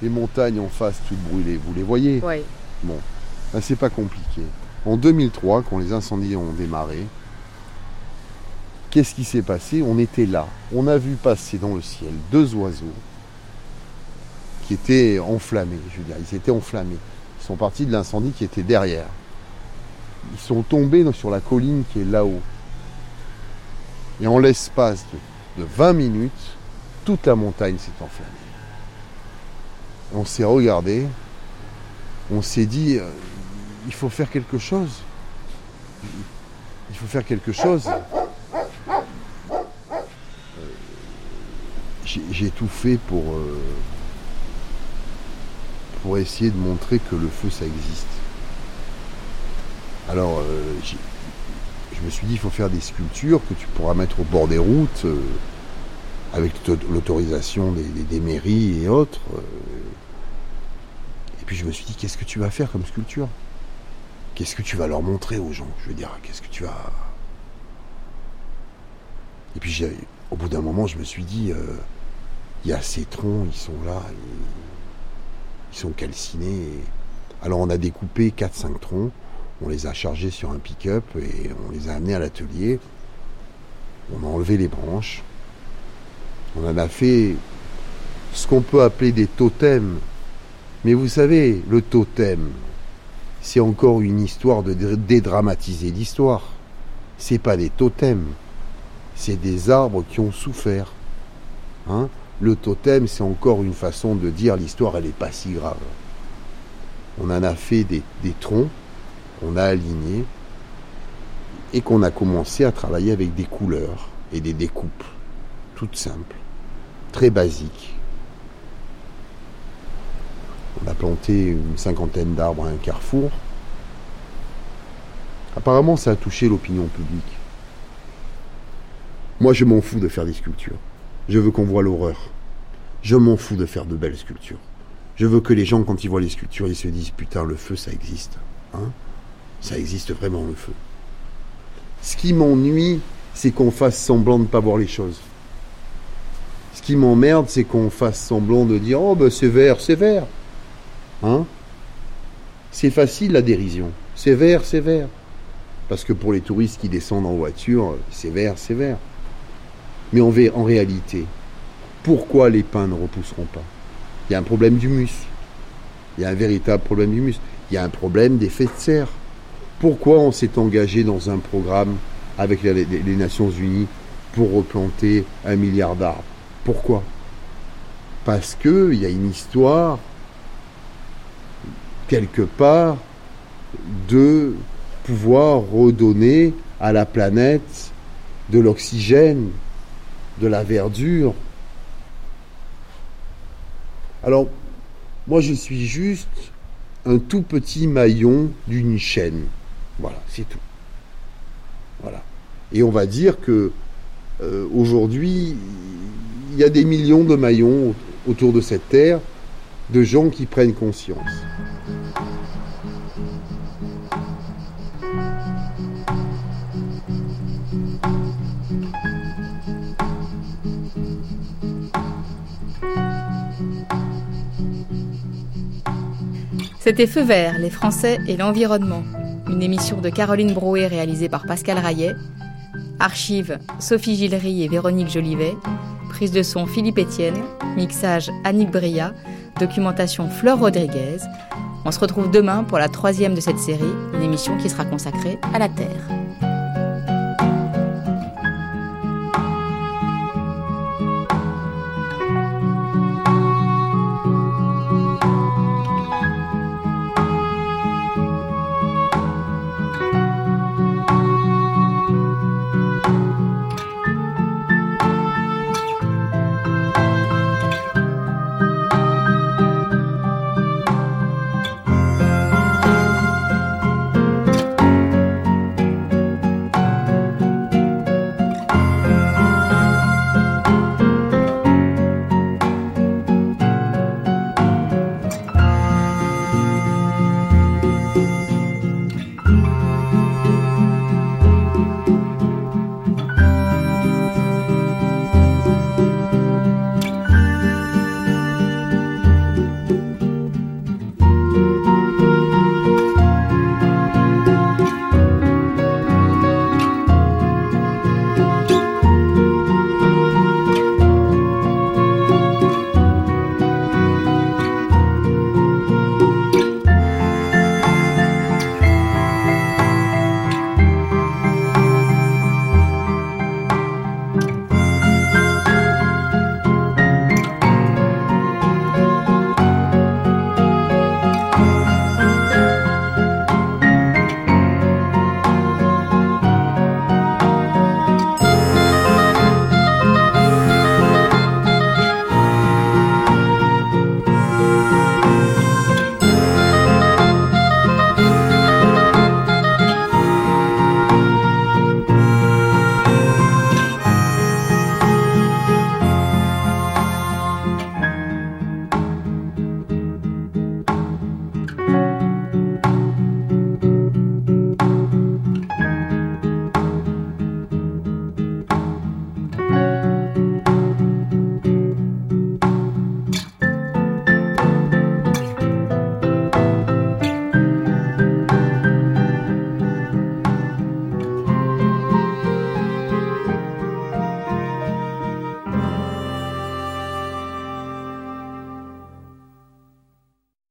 Les montagnes en face toutes brûlées, vous les voyez? Oui. Bon, ben, c'est pas compliqué. En 2003, quand les incendies ont démarré, qu'est-ce qui s'est passé? On était là. On a vu passer dans le ciel deux oiseaux étaient enflammés. Je veux dire, ils étaient enflammés. Ils sont partis de l'incendie qui était derrière. Ils sont tombés sur la colline qui est là-haut. Et en l'espace de, 20 minutes, toute la montagne s'est enflammée. On s'est regardé, on s'est dit, euh, il faut faire quelque chose. Il faut faire quelque chose. Euh, j'ai tout fait pour, euh, pour essayer de montrer que le feu, ça existe. Alors, euh, je me suis dit, il faut faire des sculptures que tu pourras mettre au bord des routes, avec l'autorisation des, mairies et autres. Et puis je me suis dit, qu'est-ce que tu vas faire comme sculpture? Qu'est-ce que tu vas leur montrer aux gens? Je veux dire, qu'est-ce que tu vas. Et puis, au bout d'un moment, je me suis dit, euh, il y a ces troncs, ils sont là, sont calcinés. Alors, on a découpé 4-5 troncs, on les a chargés sur un pick-up et on les a amenés à l'atelier. On a enlevé les branches. On en a fait ce qu'on peut appeler des totems. Mais vous savez, le totem, c'est encore une histoire de dédramatiser l'histoire. C'est pas des totems, c'est des arbres qui ont souffert. Hein le totem, c'est encore une façon de dire l'histoire, elle n'est pas si grave. On en a fait des, troncs, on a aligné, et qu'on a commencé à travailler avec des couleurs et des découpes, toutes simples, très basiques. On a planté une cinquantaine d'arbres à un carrefour. Apparemment, ça a touché l'opinion publique. Moi, je m'en fous de faire des sculptures. Je veux qu'on voit l'horreur. Je m'en fous de faire de belles sculptures. Je veux que les gens, quand ils voient les sculptures, ils se disent Putain, le feu, ça existe. Hein? Ça existe vraiment, le feu. Ce qui m'ennuie, c'est qu'on fasse semblant de ne pas voir les choses. Ce qui m'emmerde, c'est qu'on fasse semblant de dire Oh, ben c'est vert, c'est vert. Hein? C'est facile la dérision. C'est vert, c'est vert. Parce que pour les touristes qui descendent en voiture, c'est vert, c'est vert. Mais en, en réalité, pourquoi les pins ne repousseront pas? Il y a un problème d'humus. Il y a un véritable problème d'humus. Il y a un problème d'effet de serre. Pourquoi on s'est engagé dans un programme avec les Nations Unies pour replanter un milliard d'arbres? Pourquoi? Parce qu'il y a une histoire quelque part de pouvoir redonner à la planète de l'oxygène, de la verdure. Alors, moi je suis juste un tout petit maillon d'une chaîne. Voilà, c'est tout. Voilà. Et on va dire que euh, aujourd'hui, il y a des millions de maillons autour de cette terre, de gens qui prennent conscience. C'était Feu vert, les Français et l'environnement, une émission de Caroline Brouet réalisée par Pascal Rayet, Archives Sophie Gillery et Véronique Jolivet. Prise de son Philippe Etienne. Mixage Annick Bria. Documentation Fleur Rodriguez. On se retrouve demain pour la troisième de cette série, une émission qui sera consacrée à la Terre.